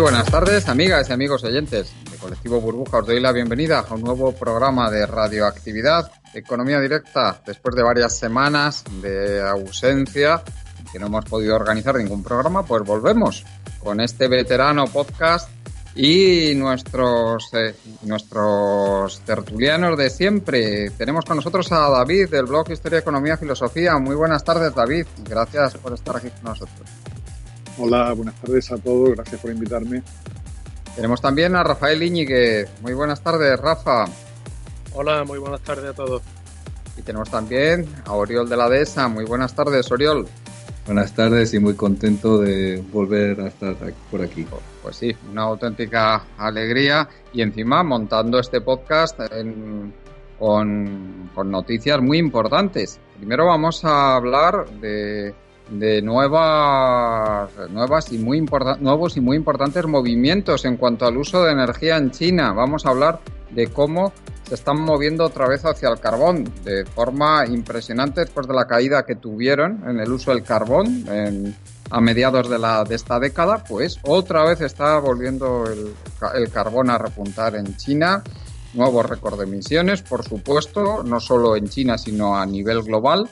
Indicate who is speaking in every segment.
Speaker 1: Buenas tardes, amigas y amigos oyentes de Colectivo Burbuja. Os doy la bienvenida a un nuevo programa de radioactividad, Economía Directa, después de varias semanas de ausencia, que no hemos podido organizar ningún programa, pues volvemos con este veterano podcast y nuestros, eh, nuestros tertulianos de siempre. Tenemos con nosotros a David del blog Historia, Economía, Filosofía. Muy buenas tardes, David. Gracias por estar aquí con nosotros.
Speaker 2: Hola, buenas tardes a todos, gracias por invitarme.
Speaker 1: Tenemos también a Rafael Íñiguez. Muy buenas tardes, Rafa.
Speaker 3: Hola, muy buenas tardes a todos.
Speaker 1: Y tenemos también a Oriol de la Dehesa. Muy buenas tardes, Oriol.
Speaker 4: Buenas tardes y muy contento de volver a estar por aquí.
Speaker 1: Pues sí, una auténtica alegría y encima montando este podcast con, con noticias muy importantes. Primero vamos a hablar de de nuevas, nuevas y muy nuevos y muy importantes movimientos en cuanto al uso de energía en China. Vamos a hablar de cómo se están moviendo otra vez hacia el carbón de forma impresionante después de la caída que tuvieron en el uso del carbón a mediados de, la, de esta década, pues otra vez está volviendo el, el carbón a repuntar en China. Nuevo récord de emisiones, por supuesto, no solo en China, sino a nivel global.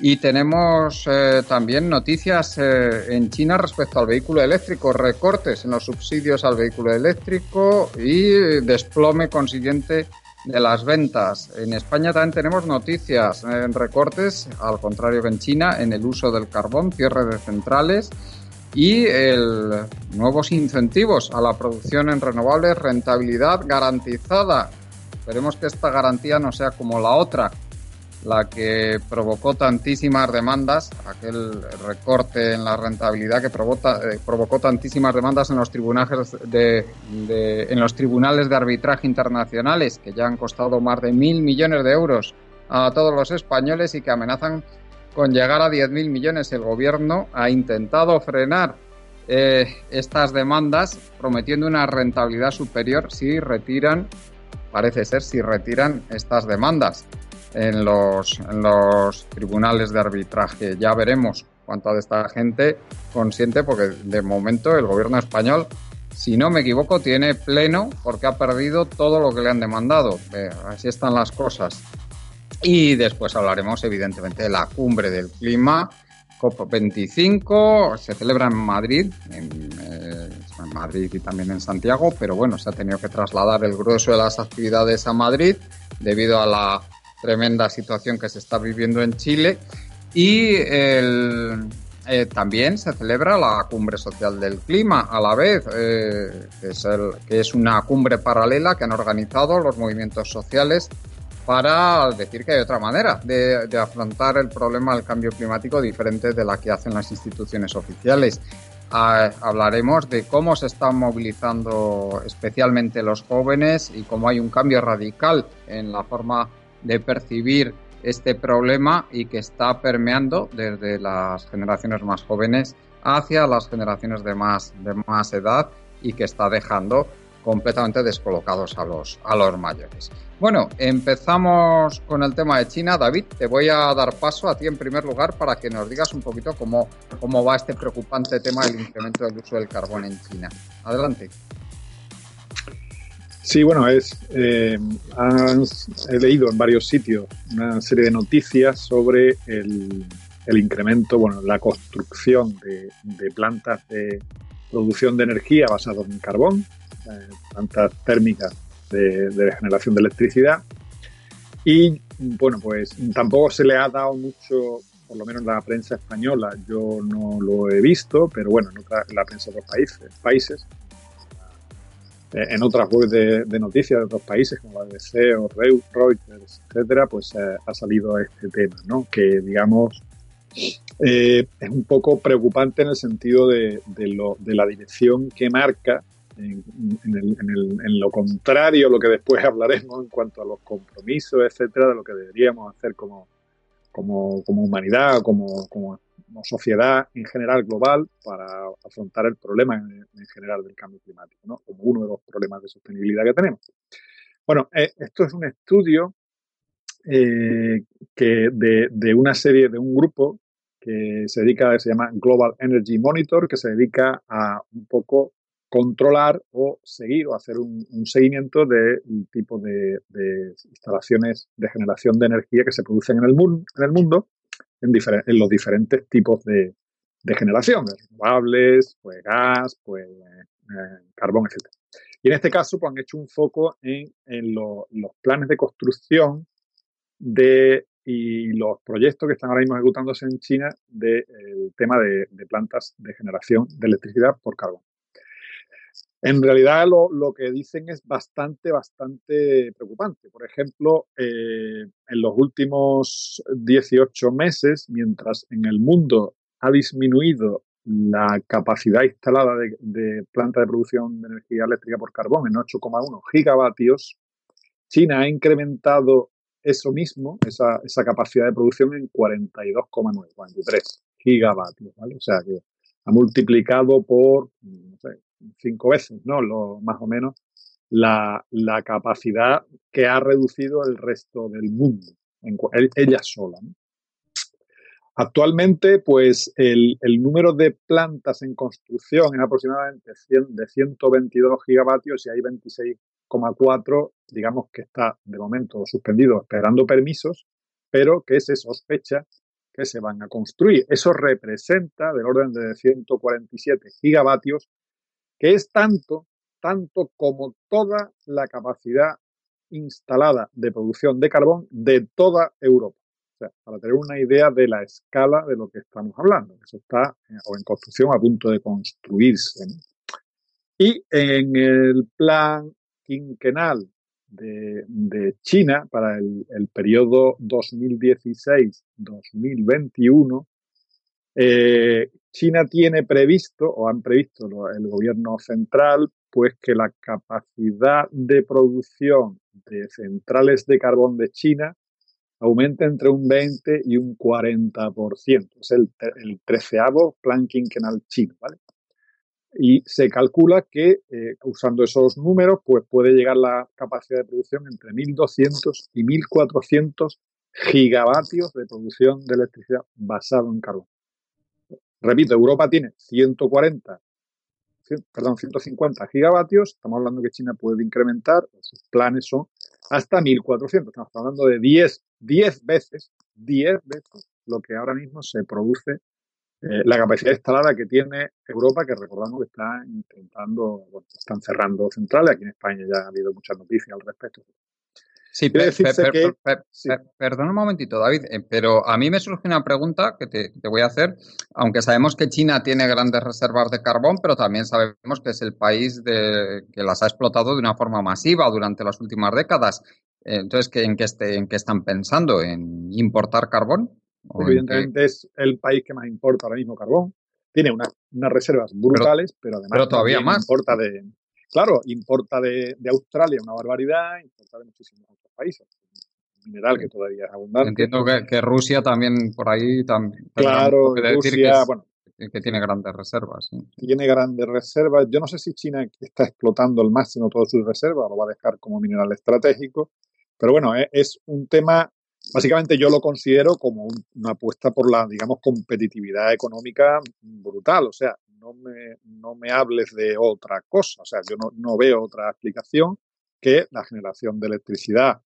Speaker 1: Y tenemos eh, también noticias eh, en China respecto al vehículo eléctrico, recortes en los subsidios al vehículo eléctrico y desplome consiguiente de las ventas. En España también tenemos noticias en recortes, al contrario que en China, en el uso del carbón, cierre de centrales y el, nuevos incentivos a la producción en renovables, rentabilidad garantizada. Esperemos que esta garantía no sea como la otra, la que provocó tantísimas demandas, aquel recorte en la rentabilidad que eh, provocó tantísimas demandas en los tribunales de, los tribunales de arbitraje internacionales que ya han costado más de mil millones de euros a todos los españoles y que amenazan con llegar a diez mil millones. El gobierno ha intentado frenar eh, estas demandas prometiendo una rentabilidad superior si retiran, parece ser, si retiran estas demandas en los, en los tribunales de arbitraje. Ya veremos cuánta de esta gente consiente, porque de momento el gobierno español, si no me equivoco, tiene pleno porque ha perdido todo lo que le han demandado. así están las cosas. Y después hablaremos, evidentemente, de la cumbre del clima. COP25 se celebra en Madrid, eh, en, Madrid y también en Santiago, pero bueno, se ha tenido que trasladar el grueso de las actividades a Madrid debido a la tremenda situación que se está viviendo en Chile. Y eh, también se celebra la cumbre social del clima a la vez, eh, que, es el, que es una cumbre paralela que han organizado los movimientos sociales para decir que hay otra manera de, de, afrontar el problema del cambio climático diferente de la que hacen las instituciones oficiales. Ah, hablaremos de cómo se están movilizando especialmente los jóvenes y cómo hay un cambio radical en la forma de percibir este problema y que está permeando desde las generaciones más jóvenes hacia las generaciones de más, de más edad y que está dejando completamente descolocados a los, a los mayores. Bueno, empezamos con el tema de China. David, te voy a dar paso a ti en primer lugar para que nos digas un poquito cómo, cómo va este preocupante tema del incremento del uso del carbón en China. Adelante.
Speaker 2: Sí, bueno, es eh, he leído en varios sitios una serie de noticias sobre el, incremento, bueno, la construcción de, plantas de producción de energía basadas en carbón, eh, plantas térmicas de, generación de electricidad. Y bueno, pues tampoco se le ha dado mucho, por lo menos en la prensa española, yo no lo he visto, pero bueno, en, otra, en la prensa de otros países, países en otras webs de, noticias de otros países, como la BBC o Reuters, etcétera, pues eh, ha salido este tema, ¿no? Que, digamos, eh, es un poco preocupante en el sentido de, la dirección que marca en, lo contrario, lo que después hablaremos en cuanto a los compromisos, etcétera, de lo que deberíamos hacer como, como, como humanidad, como, como como sociedad en general global para afrontar el problema en, general del cambio climático, ¿no? como uno de los problemas de sostenibilidad que tenemos. Bueno, eh, esto es un estudio eh, que de, una serie, de un grupo que se dedica, se llama Global Energy Monitor, que se dedica a un poco controlar o seguir o hacer un, seguimiento del tipo de, instalaciones de generación de energía que se producen en el, mundo, en, el mundo en, los diferentes tipos de, generación, renovables, pues gas, pues eh, carbón, etc. Y en este caso, pues han hecho un foco en, los planes de construcción de y los proyectos que están ahora mismo ejecutándose en China del tema de, plantas de generación de electricidad por carbón. En realidad lo, que dicen es bastante, bastante preocupante. Por ejemplo, eh, en los últimos 18 meses, mientras en el mundo ha disminuido la capacidad instalada de, de planta de producción de energía eléctrica por carbón en 8,1 gigavatios, China ha incrementado eso mismo, esa, esa capacidad de producción en 42,9, 43 gigavatios, ¿vale? O sea que ha multiplicado por, no sé, cinco veces, ¿no? Lo, más o menos la, la, capacidad que ha reducido el resto del mundo, ella sola. Actualmente, pues el, el, número de plantas en construcción es aproximadamente 100, de 122 gigavatios y hay 26 4, digamos que está de momento suspendido esperando permisos, pero que se sospecha que se van a construir. Eso representa del orden de 147 gigavatios, que es tanto, tanto como toda la capacidad instalada de producción de carbón de toda Europa. O sea, para tener una idea de la escala de lo que estamos hablando. Eso está eh, o en construcción a punto de construirse. Y en el plan quinquenal de, China para el, periodo 2016-2021, eh, China tiene previsto, o han previsto el gobierno central, pues que la capacidad de producción de centrales de carbón de China aumente entre un 20 y un 40%. Es el, el treceavo plan quinquenal chino, ¿vale? y se calcula que eh, usando esos números pues puede llegar la capacidad de producción entre 1.200 y 1.400 gigavatios de producción de electricidad basado en carbón. Repito, Europa tiene 140, perdón, 150 gigavatios, estamos hablando que China puede incrementar, sus planes son hasta 1.400, estamos hablando de 10, 10 veces, 10 veces lo que ahora mismo se produce eh, la capacidad instalada que tiene Europa, que recordamos que está intentando, bueno, están cerrando centrales, aquí en España ya ha habido muchas noticias al respecto.
Speaker 1: Sí, perdón un momentito, David, eh, pero a mí me surge una pregunta que te, voy a hacer, aunque sabemos que China tiene grandes reservas de carbón, pero también sabemos que es el país de, que las ha explotado de una forma masiva durante las últimas décadas. Eh, entonces, ¿en qué, este, ¿en qué están pensando? ¿En importar carbón?
Speaker 2: Evidentemente es el país que más importa ahora mismo carbón. Tiene unas reservas brutales, pero, además
Speaker 1: todavía más.
Speaker 2: importa de, claro, importa de, Australia una barbaridad, importa de muchísimos países. Mineral que todavía es abundante.
Speaker 1: Entiendo que, Rusia también por ahí también.
Speaker 2: Claro, Rusia, que bueno,
Speaker 1: que tiene grandes reservas.
Speaker 2: Tiene grandes reservas. Yo no sé si China está explotando al máximo todas sus reservas, lo va a dejar como mineral estratégico. Pero bueno, es, es un tema Básicamente yo lo considero como una apuesta por la, digamos, competitividad económica brutal. O sea, no me, no me hables de otra cosa. O sea, yo no, no veo otra explicación que la generación de electricidad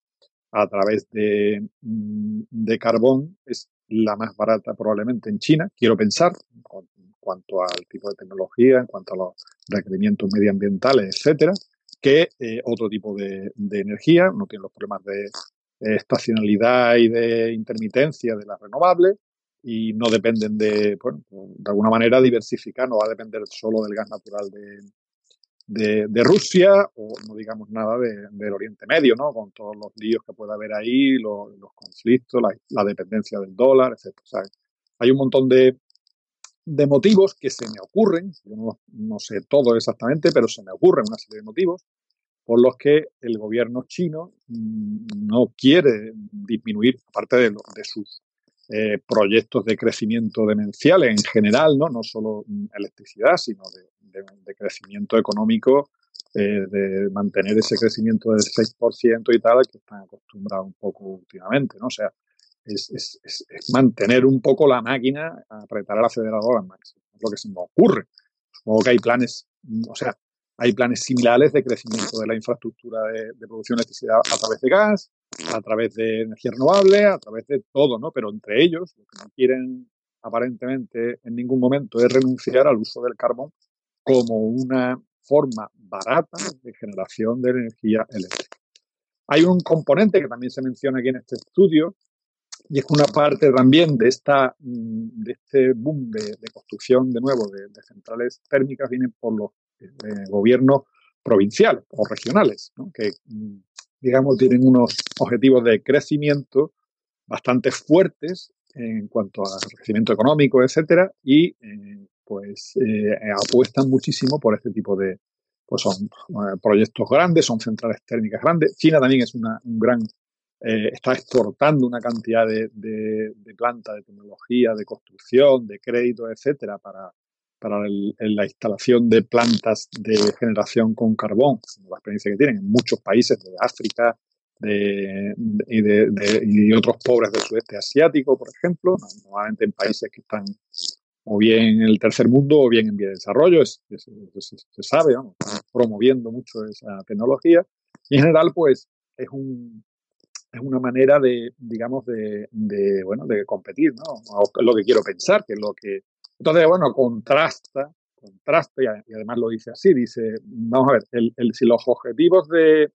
Speaker 2: a través de, mm, de carbón es la más barata probablemente en China, quiero pensar, en cuanto al tipo de tecnología, en cuanto a los requerimientos medioambientales, etcétera, que eh, otro tipo de, energía, no tiene los problemas de, estacionalidad y de intermitencia de las renovables y no dependen de, bueno, de alguna manera diversificar, no va a depender solo del gas natural de, de, Rusia o no digamos nada del Oriente Medio, ¿no? Con todos los líos que pueda haber ahí, los, conflictos, la, dependencia del dólar, etc. hay un montón de, de motivos que se me ocurren, yo no, no sé todo exactamente, pero se me ocurren una serie de motivos por los que el gobierno chino mm, no quiere disminuir, aparte de, sus eh, proyectos de crecimiento demenciales en general, no, no solo electricidad, sino de, crecimiento económico, eh, de mantener ese crecimiento del 6% y tal, que están acostumbrados un poco últimamente, ¿no? O sea, es, mantener un poco la máquina, apretar el acelerador al máximo, es lo que se me ocurre. Supongo que hay planes, o sea, hay planes similares de crecimiento de la infraestructura de, producción de electricidad a través de gas, a través de energía renovable, a través de todo, ¿no? Pero entre ellos, lo que no quieren aparentemente en ningún momento es renunciar al uso del carbón como una forma barata de generación de energía eléctrica. Hay un componente que también se menciona aquí en este estudio, y es una parte también de, esta, mm, de este boom de, construcción de nuevo de, centrales térmicas, viene por los eh, gobiernos provinciales o regionales, que mm, digamos tienen unos objetivos de crecimiento bastante fuertes en cuanto a crecimiento económico, etcétera, y eh, pues eh, apuestan muchísimo por este tipo de, pues son proyectos grandes, son centrales térmicas grandes. China también es una, un gran eh, está exportando una cantidad de, de, de plantas, de tecnología, de construcción, de crédito, etcétera, para, para la instalación de plantas de generación con carbón, la experiencia que tienen en muchos países de África de, y, de, y otros pobres del sudeste asiático, por ejemplo, normalmente en países que están o bien en el tercer mundo o bien en vía de desarrollo, es, se sabe, promoviendo mucho esa tecnología. Y en general, pues, es un, es una manera de, digamos, de, bueno, de competir, ¿no? O lo que quiero pensar, que lo que... Entonces, bueno, contrasta, contrasta, y además lo dice así, dice, vamos a ver, el, el, si los objetivos de,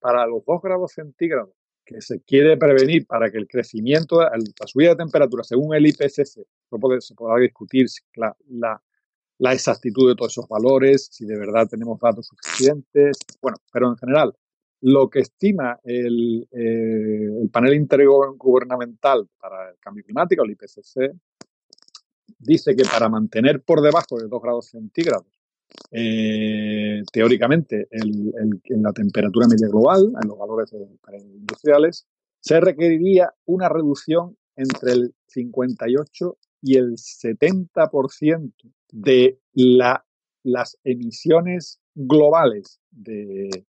Speaker 2: para los 2 grados centígrados que se quiere prevenir para que el crecimiento, la subida de temperatura, según el IPCC, se podrá discutir la, exactitud de todos esos valores, si de verdad tenemos datos suficientes, bueno, pero en general, lo que estima el, eh, el panel intergubernamental para el cambio climático, el IPCC, dice que para mantener por debajo de 2 grados centígrados, eh, teóricamente, en la temperatura media global, en los valores industriales, se requeriría una reducción entre el 58 y el 70% de la, las emisiones globales de,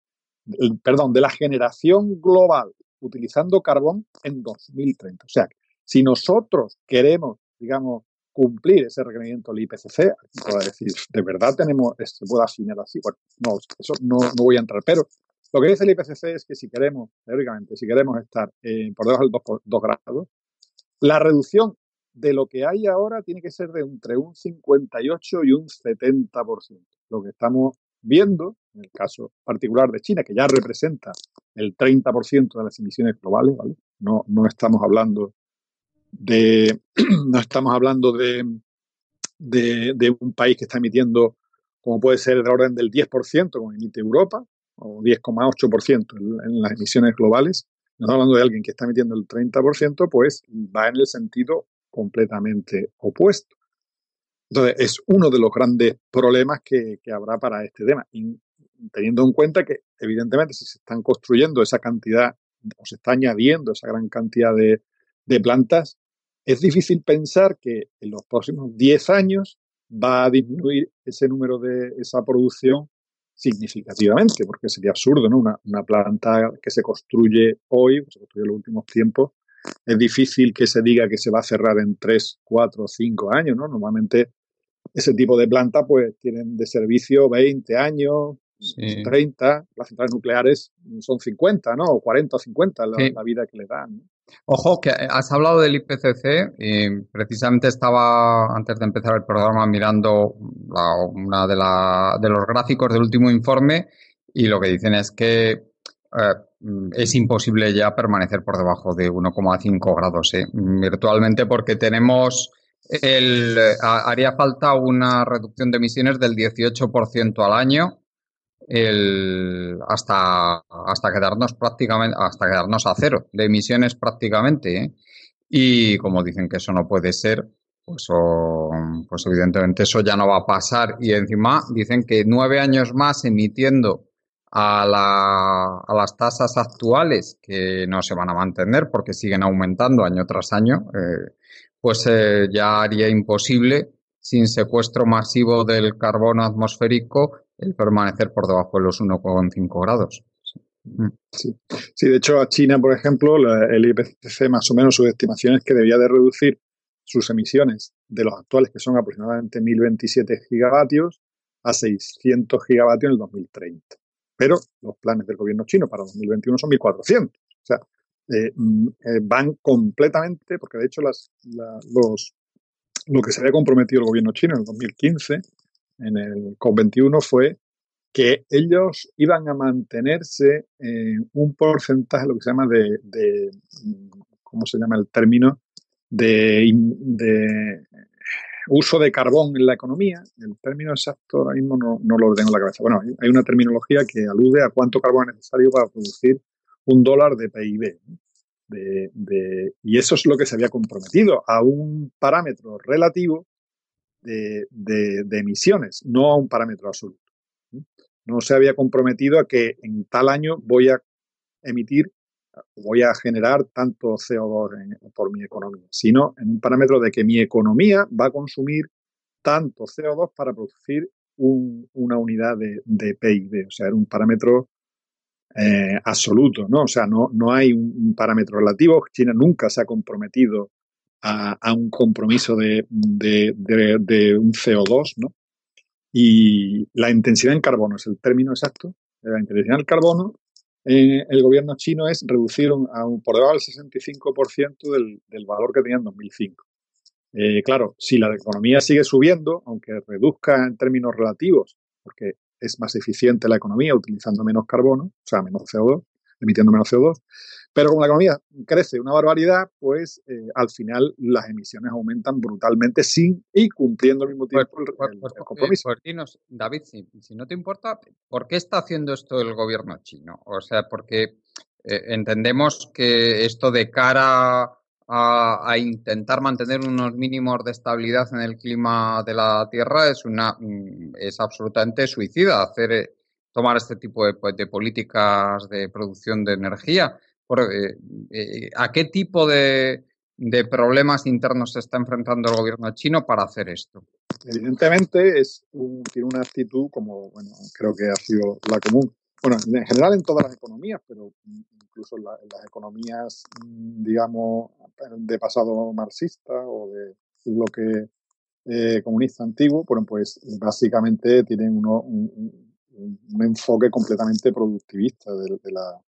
Speaker 2: perdón, de la generación global utilizando carbón en 2030. O sea, si nosotros queremos, digamos, cumplir ese requerimiento del IPCC, puedo decir, ¿de verdad tenemos, se puede asignar así? Bueno, no, eso no, no, voy a entrar, pero lo que dice el IPCC es que si queremos, teóricamente, si queremos estar eh, por debajo del 2, 2, grados, la reducción de lo que hay ahora tiene que ser de entre un 58 y un 70%. Lo que estamos viendo, en el caso particular de China, que ya representa el 30% de las emisiones globales, ¿vale? No, no estamos hablando de, no estamos hablando de, de, un país que está emitiendo, como puede ser del orden del 10%, como emite Europa, o 10,8% en, en las emisiones globales. No estamos hablando de alguien que está emitiendo el 30%, pues va en el sentido completamente opuesto. Entonces, es uno de los grandes problemas que, habrá para este tema, teniendo en cuenta que, evidentemente, si se están construyendo esa cantidad o se está añadiendo esa gran cantidad de, plantas, es difícil pensar que en los próximos 10 años va a disminuir ese número de esa producción significativamente, porque sería absurdo, ¿no? Una, una planta que se construye hoy, se construye en los últimos tiempos, es difícil que se diga que se va a cerrar en 3, 4, 5 años, ¿no? Normalmente ese tipo de planta pues tienen de servicio 20 años, 30, las centrales nucleares son 50, ¿no? O 40 o 50 la, vida que le dan.
Speaker 1: Ojo, que has hablado del IPCC y precisamente estaba antes de empezar el programa mirando una de, la, de los gráficos del último informe y lo que dicen es que eh, es imposible ya permanecer por debajo de 1,5 grados ¿eh? virtualmente porque tenemos el, haría falta una reducción de emisiones del 18% al año hasta, hasta quedarnos prácticamente, hasta quedarnos a cero de emisiones prácticamente. ¿eh? Y como dicen que eso no puede ser, pues, pues evidentemente eso ya no va a pasar. Y encima dicen que nueve años más emitiendo a, la, las tasas actuales, que no se van a mantener porque siguen aumentando año tras año, eh, pues eh, ya haría imposible, sin secuestro masivo del carbono atmosférico, el permanecer por debajo de los 1,5 grados.
Speaker 2: Sí. sí. de hecho a China, por ejemplo, el IPCC más o menos sus estimaciones que debía de reducir sus emisiones de los actuales, que son aproximadamente 1027 gigavatios, a 600 gigavatios en el 2030. Pero los planes del gobierno chino para 2021 son 1.400. O sea, eh, mm, eh, van completamente, porque de hecho las, los, lo que se había comprometido el gobierno chino en el 2015, en el COP21, fue que ellos iban a mantenerse en un porcentaje, lo que se llama de, de ¿cómo se llama el término? De, de, uso de carbón en la economía. El término exacto ahora mismo no, no lo tengo en la cabeza. Bueno, hay una terminología que alude a cuánto carbón es necesario para producir un dólar de PIB. De, de, y eso es lo que se había comprometido, a un parámetro relativo de, de emisiones, no a un parámetro absoluto. No se había comprometido a que en tal año voy a emitir, voy a generar tanto CO2 por mi economía, sino en un parámetro de que mi economía va a consumir tanto CO2 para producir una unidad de, de, PIB. O sea, era un parámetro eh, absoluto, ¿no? O sea, no, no hay un, parámetro relativo. China nunca se ha comprometido a, un compromiso de, de, de, un CO2, ¿no? Y la intensidad en carbono es el término exacto. La intensidad en carbono eh, el gobierno chino es reducir a un, por debajo del 65% del, del valor que tenía en 2005. Eh, claro, si la economía sigue subiendo, aunque reduzca en términos relativos, porque es más eficiente la economía utilizando menos carbono, o sea, menos CO2, emitiendo menos CO2, pero como la economía crece una barbaridad, pues eh, al final las emisiones aumentan brutalmente sin y cumpliendo al mismo tiempo el,
Speaker 1: pues, pues, compromiso. Pues, David, si, si, no te importa, ¿por qué está haciendo esto el gobierno chino? O sea, porque eh, entendemos que esto de cara a, a, intentar mantener unos mínimos de estabilidad en el clima de la Tierra es una mm, es absolutamente suicida hacer eh, tomar este tipo de, de políticas de producción de energía. Eh, eh, ¿A qué tipo de, problemas internos se está enfrentando el gobierno chino para hacer esto?
Speaker 2: Evidentemente es tiene una actitud como, bueno, creo que ha sido la común. Bueno, en general en todas las economías, pero incluso en, las economías, digamos, de pasado marxista o de bloque eh, comunista antiguo, bueno, pues básicamente tienen uno, un, enfoque completamente productivista de la,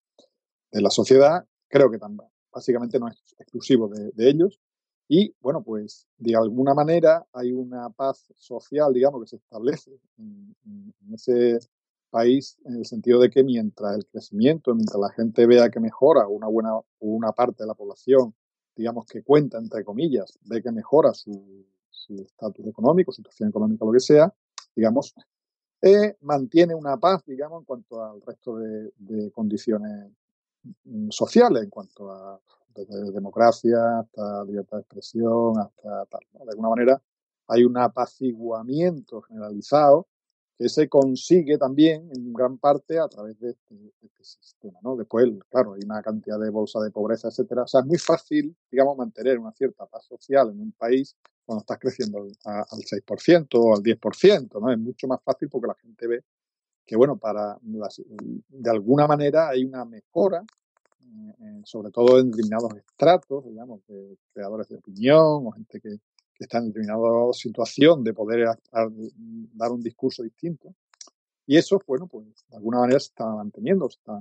Speaker 2: de la sociedad, creo que también, básicamente no es exclusivo de, ellos. Y bueno, pues de alguna manera hay una paz social, digamos, que se establece en, ese país en el sentido de que mientras el crecimiento, mientras la gente vea que mejora una buena una parte de la población, digamos que cuenta entre comillas, ve que mejora su estatus económico, situación económica, lo que sea, digamos, eh, mantiene una paz, digamos, en cuanto al resto de, de condiciones Mm, sociales en cuanto a desde democracia hasta libertad de expresión, hasta tal. De alguna manera hay un apaciguamiento generalizado que se consigue también en gran parte a través de este, este sistema. ¿no? Después, claro, hay una cantidad de bolsa de pobreza, etcétera. O sea, es muy fácil, digamos, mantener una cierta paz social en un país cuando estás creciendo al 6% o al 10%, ¿no? Es mucho más fácil porque la gente ve que bueno, para de alguna manera hay una mejora, eh, sobre todo en determinados estratos, digamos, de creadores de opinión o gente que, está en determinada situación de poder dar un discurso distinto. Y eso, bueno, pues de alguna manera se está manteniendo, se está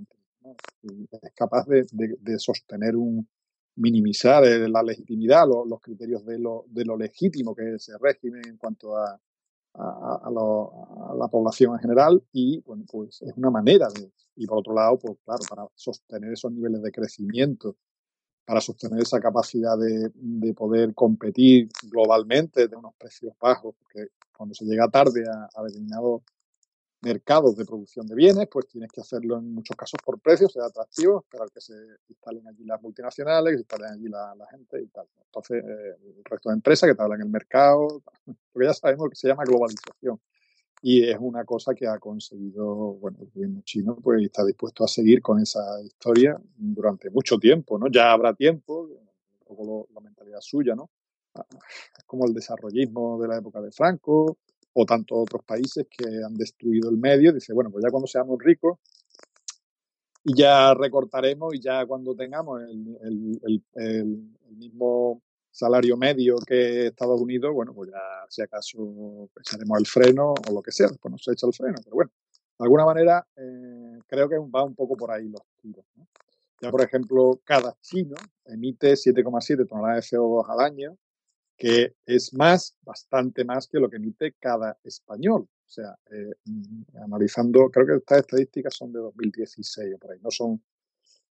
Speaker 2: es capaz de, sostener un, minimizar eh, la legitimidad, los, los criterios de lo, de lo legítimo que es ese régimen en cuanto a, a, la población en general y bueno, pues es una manera de, y por otro lado, pues claro, para sostener esos niveles de crecimiento, para sostener esa capacidad de, de poder competir globalmente de unos precios bajos, porque cuando se llega tarde a, a determinados mercados de producción de bienes, pues tienes que hacerlo en muchos casos por precios, ser atractivo, esperar que se instalen allí las multinacionales, que se instalen allí la, gente y tal. Entonces, eh, el resto de empresas que te hablan el mercado, porque ya sabemos que se llama globalización. Y es una cosa que ha conseguido, bueno, el gobierno chino, pues está dispuesto a seguir con esa historia durante mucho tiempo, ¿no? Ya habrá tiempo, un poco la mentalidad suya, ¿no? Ah, es como el desarrollismo de la época de Franco, o tantos otros países que han destruido el medio. Dice, bueno, pues ya cuando seamos ricos y ya recortaremos y ya cuando tengamos el, mismo salario medio que Estados Unidos, bueno, pues ya si acaso echaremos el freno o lo que sea, después no se echa el freno, pero bueno, de alguna manera eh, creo que va un poco por ahí los tiros. Ya, por ejemplo, cada chino emite 7,7 toneladas de CO2 al año, que es más, bastante más que lo que emite cada español. O sea, eh, mm, analizando, creo que estas estadísticas son de 2016 o por ahí, no son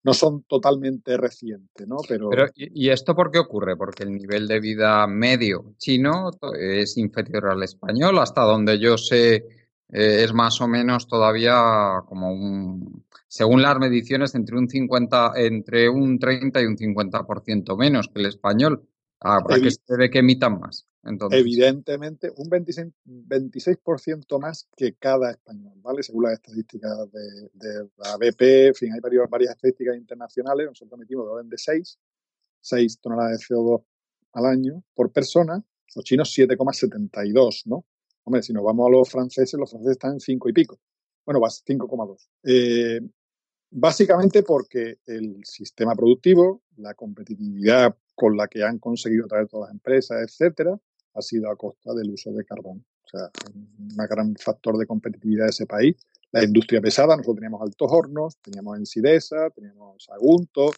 Speaker 2: no son totalmente recientes, ¿no? Pero,
Speaker 1: ¿y, esto por qué ocurre? Porque el nivel de vida medio chino es inferior al español, hasta donde yo sé eh, es más o menos todavía como un, según las mediciones, entre un 50, entre un 30 y un 50% menos que el español. Habrá que se ve que emitan más.
Speaker 2: Evidentemente, un 26%, 26 más que cada español, ¿vale? Según las estadísticas de, la BP, en fin, hay varias, varias estadísticas internacionales, nosotros metimos de orden de 6, 6 toneladas de CO2 al año por persona, los chinos 7,72, ¿no? Hombre, si nos vamos a los franceses, los franceses están en 5 y pico. Bueno, va 5,2. Eh, básicamente porque el sistema productivo, la competitividad con la que han conseguido traer todas las empresas, etcétera, ha sido a costa del uso de carbón. O sea, un gran factor de competitividad de ese país. La industria pesada, nosotros teníamos altos hornos, teníamos Ensidesa, teníamos Agunto,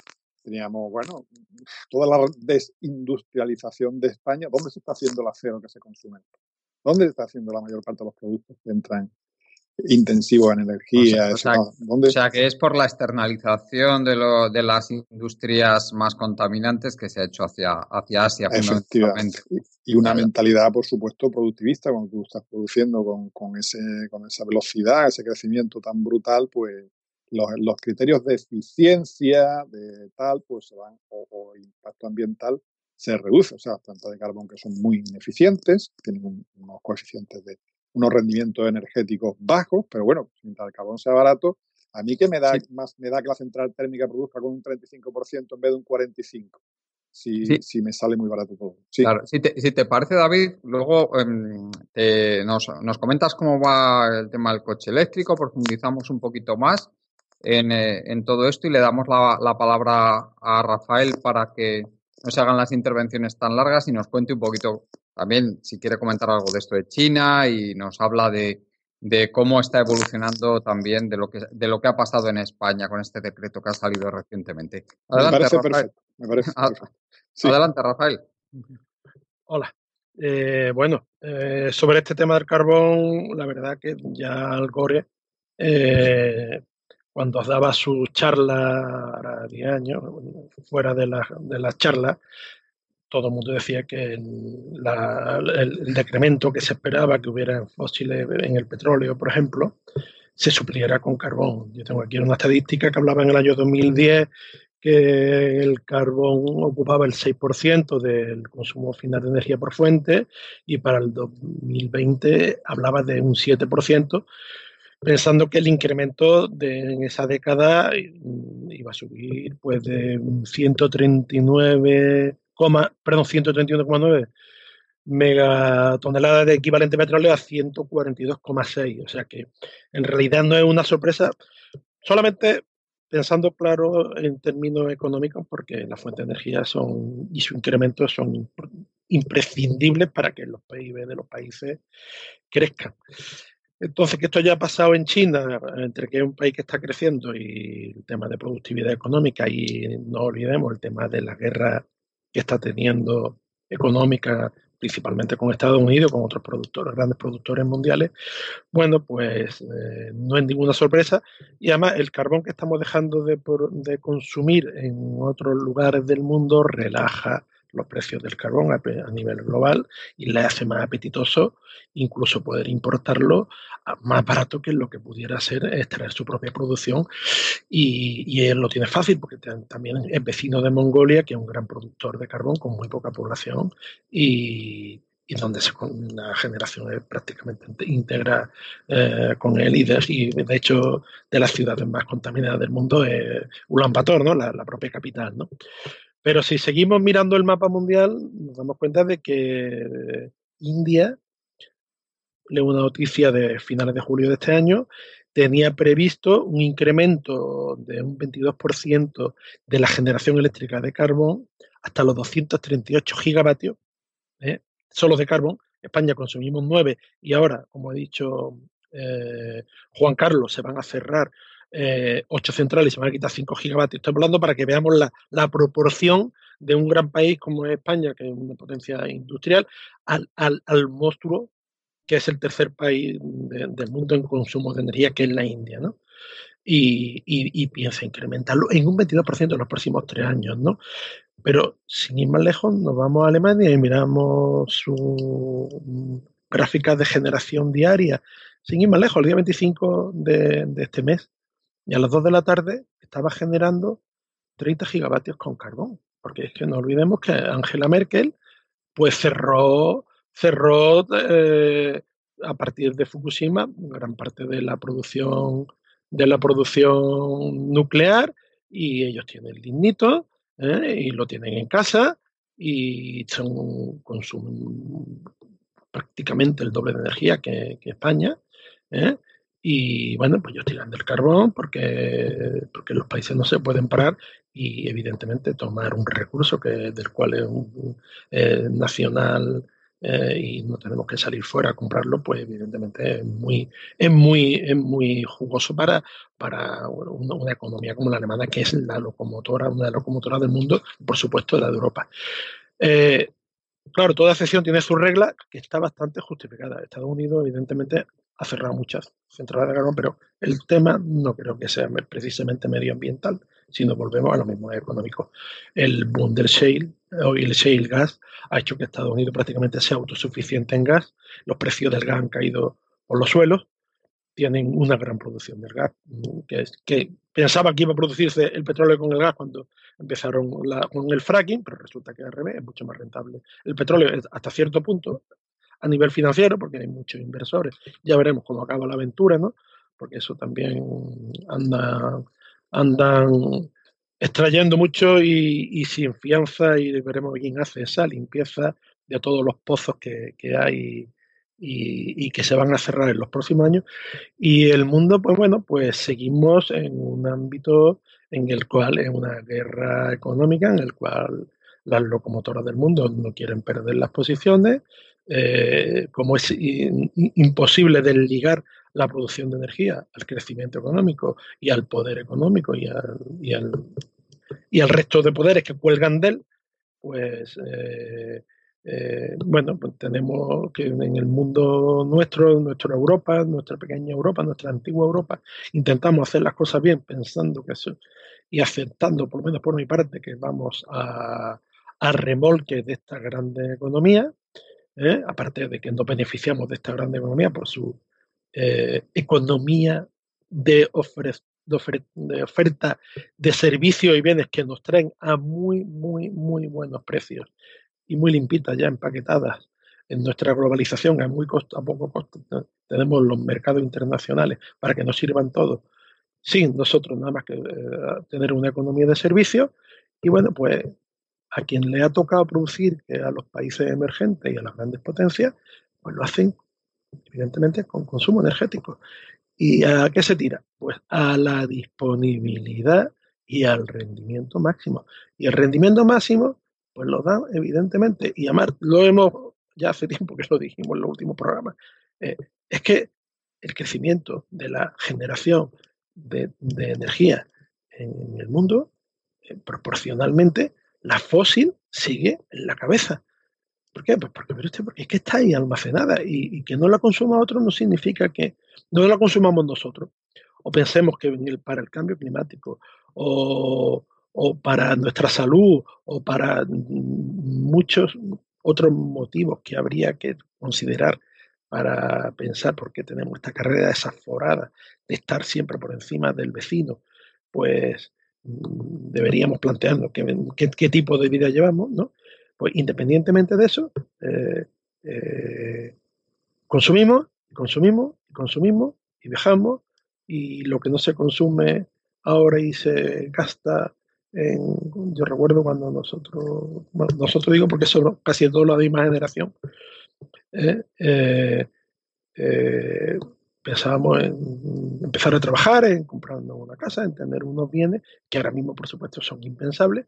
Speaker 2: teníamos, bueno, toda la desindustrialización de España. ¿Dónde se está haciendo el acero que se consume? ¿Dónde se está haciendo la mayor parte de los productos que entran intensivo en energía.
Speaker 1: O sea, que es por la externalización de, lo, de las industrias más contaminantes que se ha hecho hacia, hacia Asia.
Speaker 2: Efectivamente. Y una mentalidad, por supuesto, productivista. Cuando tú estás produciendo con, con, ese, con esa velocidad, ese crecimiento tan brutal, pues los, los criterios de eficiencia, de tal, pues se van, o, impacto ambiental, se reduce. O sea, las plantas de carbón que son muy ineficientes, tienen unos coeficientes de unos rendimientos energéticos bajos, pero bueno, mientras el carbón sea barato, a mí que me da más me da que la central térmica produzca con un 35% en vez de un 45%. Si, si me sale muy barato todo.
Speaker 1: Claro, si te, si te parece, David, luego em, nos, nos, comentas cómo va el tema del coche eléctrico, profundizamos un poquito más en, eh, en todo esto y le damos la, la, palabra a Rafael para que no se hagan las intervenciones tan largas y nos cuente un poquito también si quiere comentar algo de esto de China y nos habla de, cómo está evolucionando también de lo que de lo que ha pasado en España con este decreto que ha salido recientemente.
Speaker 2: Adelante, Rafael.
Speaker 1: Adelante, Rafael.
Speaker 3: Hola. Eh, bueno, eh, sobre este tema del carbón, la verdad que ya al Gore, eh, cuando daba su charla a 10 años, fuera de las de la charlas, todo el mundo decía que el, decremento que se esperaba que hubiera en fósiles en el petróleo, por ejemplo, se supliera con carbón. Yo tengo aquí una estadística que hablaba en el año 2010 que el carbón ocupaba el 6% del consumo final de energía por fuente y para el 2020 hablaba de un 7%, pensando que el incremento en esa década iba a subir pues de 139 perdón, 131,9 megatoneladas de equivalente petróleo a 142,6. O sea que en realidad no es una sorpresa, solamente pensando claro en términos económicos, porque las fuentes de energía son y su incremento son imprescindibles para que los PIB de los países crezcan. Entonces, que esto haya pasado en China, entre que es un país que está creciendo y el tema de productividad económica, y no olvidemos el tema de la guerra que está teniendo económica, principalmente con Estados Unidos, con otros productores, grandes productores mundiales, bueno, pues eh, no es ninguna sorpresa. Y además el carbón que estamos dejando de, de consumir en otros lugares del mundo relaja los precios del carbón a, nivel global y le hace más apetitoso incluso poder importarlo más barato que lo que pudiera ser extraer su propia producción y, él lo tiene fácil porque también es vecino de Mongolia que es un gran productor de carbón con muy poca población y, donde la generación es prácticamente íntegra eh, con él y de, hecho de las ciudades más contaminadas del mundo es Ulaanbaatar, ¿no? la, la propia capital. ¿no? Pero si seguimos mirando el mapa mundial, nos damos cuenta de que India, leo una noticia de finales de julio de este año, tenía previsto un incremento de un 22% de la generación eléctrica de carbón hasta los 238 gigavatios, ¿eh? solo de carbón. España consumimos 9 y ahora, como ha dicho eh, Juan Carlos, se van a cerrar eh, 8 centrales y se van a quitar 5 gigavatios. Estoy hablando para que veamos la, la, proporción de un gran país como es España, que es una potencia industrial, al, al, al monstruo que es el tercer país de, del mundo en consumo de energía, que es la India, ¿no? Y, y, piensa incrementarlo en un 22% en los próximos tres años, ¿no? Pero sin ir más lejos, nos vamos a Alemania y miramos su gráfica de generación diaria. Sin ir más lejos, el día 25 de, de este mes, y a las 2 de la tarde estaba generando 30 gigavatios con carbón. Porque es que no olvidemos que Angela Merkel pues cerró, cerró eh, a partir de Fukushima gran parte de la producción de la producción nuclear y ellos tienen el lignito ¿eh? y lo tienen en casa y consumen prácticamente el doble de energía que, que España ¿eh? Y bueno pues ellos tiran del carbón porque porque los países no se pueden parar y evidentemente tomar un recurso que del cual es un, eh, nacional eh, y no tenemos que salir fuera a comprarlo, pues evidentemente es muy, es muy, es muy jugoso para, para una, economía como la alemana, que es la locomotora, una locomotoras del mundo, por supuesto, la de Europa. Eh, claro, toda excepción tiene su regla que está bastante justificada. Estados Unidos, evidentemente, ha cerrado muchas centrales de carbón, pero el tema no creo que sea precisamente medioambiental, sino volvemos a lo mismo económico. El boom del shale o el shale gas ha hecho que Estados Unidos prácticamente sea autosuficiente en gas, los precios del gas han caído por los suelos, tienen una gran producción del gas, que, pensaba que iba a producirse el petróleo con el gas cuando empezaron con el fracking, pero resulta que al revés es mucho más rentable. El petróleo hasta cierto punto, a nivel financiero, porque hay muchos inversores. Ya veremos cómo acaba la aventura, ¿no? Porque eso también anda, andan extrayendo mucho y, sin fianza y veremos quién hace esa limpieza de todos los pozos que, que hay y, que se van a cerrar en los próximos años. Y el mundo, pues bueno, pues seguimos en un ámbito en el cual es una guerra económica, en el cual las locomotoras del mundo no quieren perder las posiciones, eh, como es imposible desligar la producción de energía al crecimiento económico y al poder económico y al, y al, resto de poderes que cuelgan de él, pues eh, eh, bueno, pues tenemos que en el mundo nuestro, nuestra Europa, nuestra pequeña Europa, nuestra antigua Europa, intentamos hacer las cosas bien pensando que eso y aceptando, por lo menos por mi parte, que vamos a, a remolque de esta grande economía, ¿eh? aparte de que nos beneficiamos de esta gran economía por su eh, economía de, ofre de, oferta de servicios y bienes que nos traen a muy, muy, muy buenos precios y muy limpitas ya empaquetadas en nuestra globalización a muy costo, a poco costo. Tenemos los mercados internacionales para que nos sirvan todos, sin nosotros nada más que eh, tener una economía de servicios. Y bueno, pues a quien le ha tocado producir, a los países emergentes y a las grandes potencias, pues lo hacen evidentemente con consumo energético. ¿Y a qué se tira? Pues a la disponibilidad y al rendimiento máximo. Y el rendimiento máximo, pues lo dan evidentemente, y además lo hemos, ya hace tiempo que lo dijimos en los últimos programas, eh, es que el crecimiento de la generación de, de energía en el mundo, eh, proporcionalmente, la fósil sigue en la cabeza. ¿Por qué? Pues porque, usted, es que está ahí almacenada y, que no la consuma otro no significa que no la consumamos nosotros. O pensemos que para el cambio climático o, o para nuestra salud o para muchos otros motivos que habría que considerar para pensar por qué tenemos esta carrera desaforada de estar siempre por encima del vecino, pues deberíamos plantearnos qué, qué, tipo de vida llevamos, ¿no? Pues independientemente de eso, eh, eh, consumimos, consumimos, consumimos y viajamos y lo que no se consume ahora y se gasta en, yo recuerdo cuando nosotros, nosotros digo porque son casi todos la misma generación, eh, eh, eh pensábamos en empezar a trabajar, en comprarnos una casa, en tener unos bienes que ahora mismo, por supuesto, son impensables.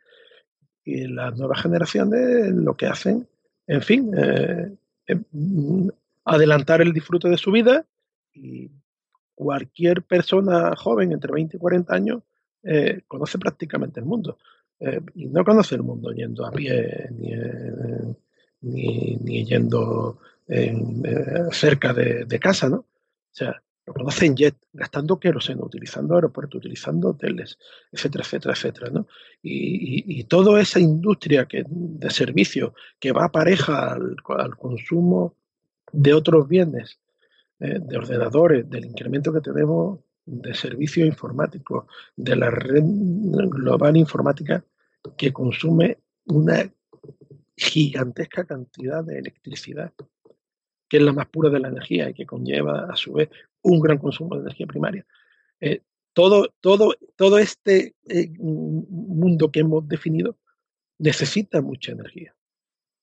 Speaker 3: y las nuevas generaciones lo que hacen, en fin, eh, adelantar el disfrute de su vida y cualquier persona joven entre 20 y 40 años eh, conoce prácticamente el mundo. Eh, y no conoce el mundo yendo a pie ni, ni, ni yendo cerca de, casa, ¿no? O sea, lo conocen jet, gastando queroseno, utilizando aeropuertos, utilizando hoteles, etcétera, etcétera, etcétera. ¿no? Y, y, toda esa industria que, de servicio que va pareja al, al consumo de otros bienes, eh, de ordenadores, del incremento que tenemos de servicios informáticos, de la red global informática que consume una gigantesca cantidad de electricidad que es la más pura de la energía y que conlleva a su vez un gran consumo de energía primaria. Eh, todo, todo, todo este eh, mundo que hemos definido necesita mucha energía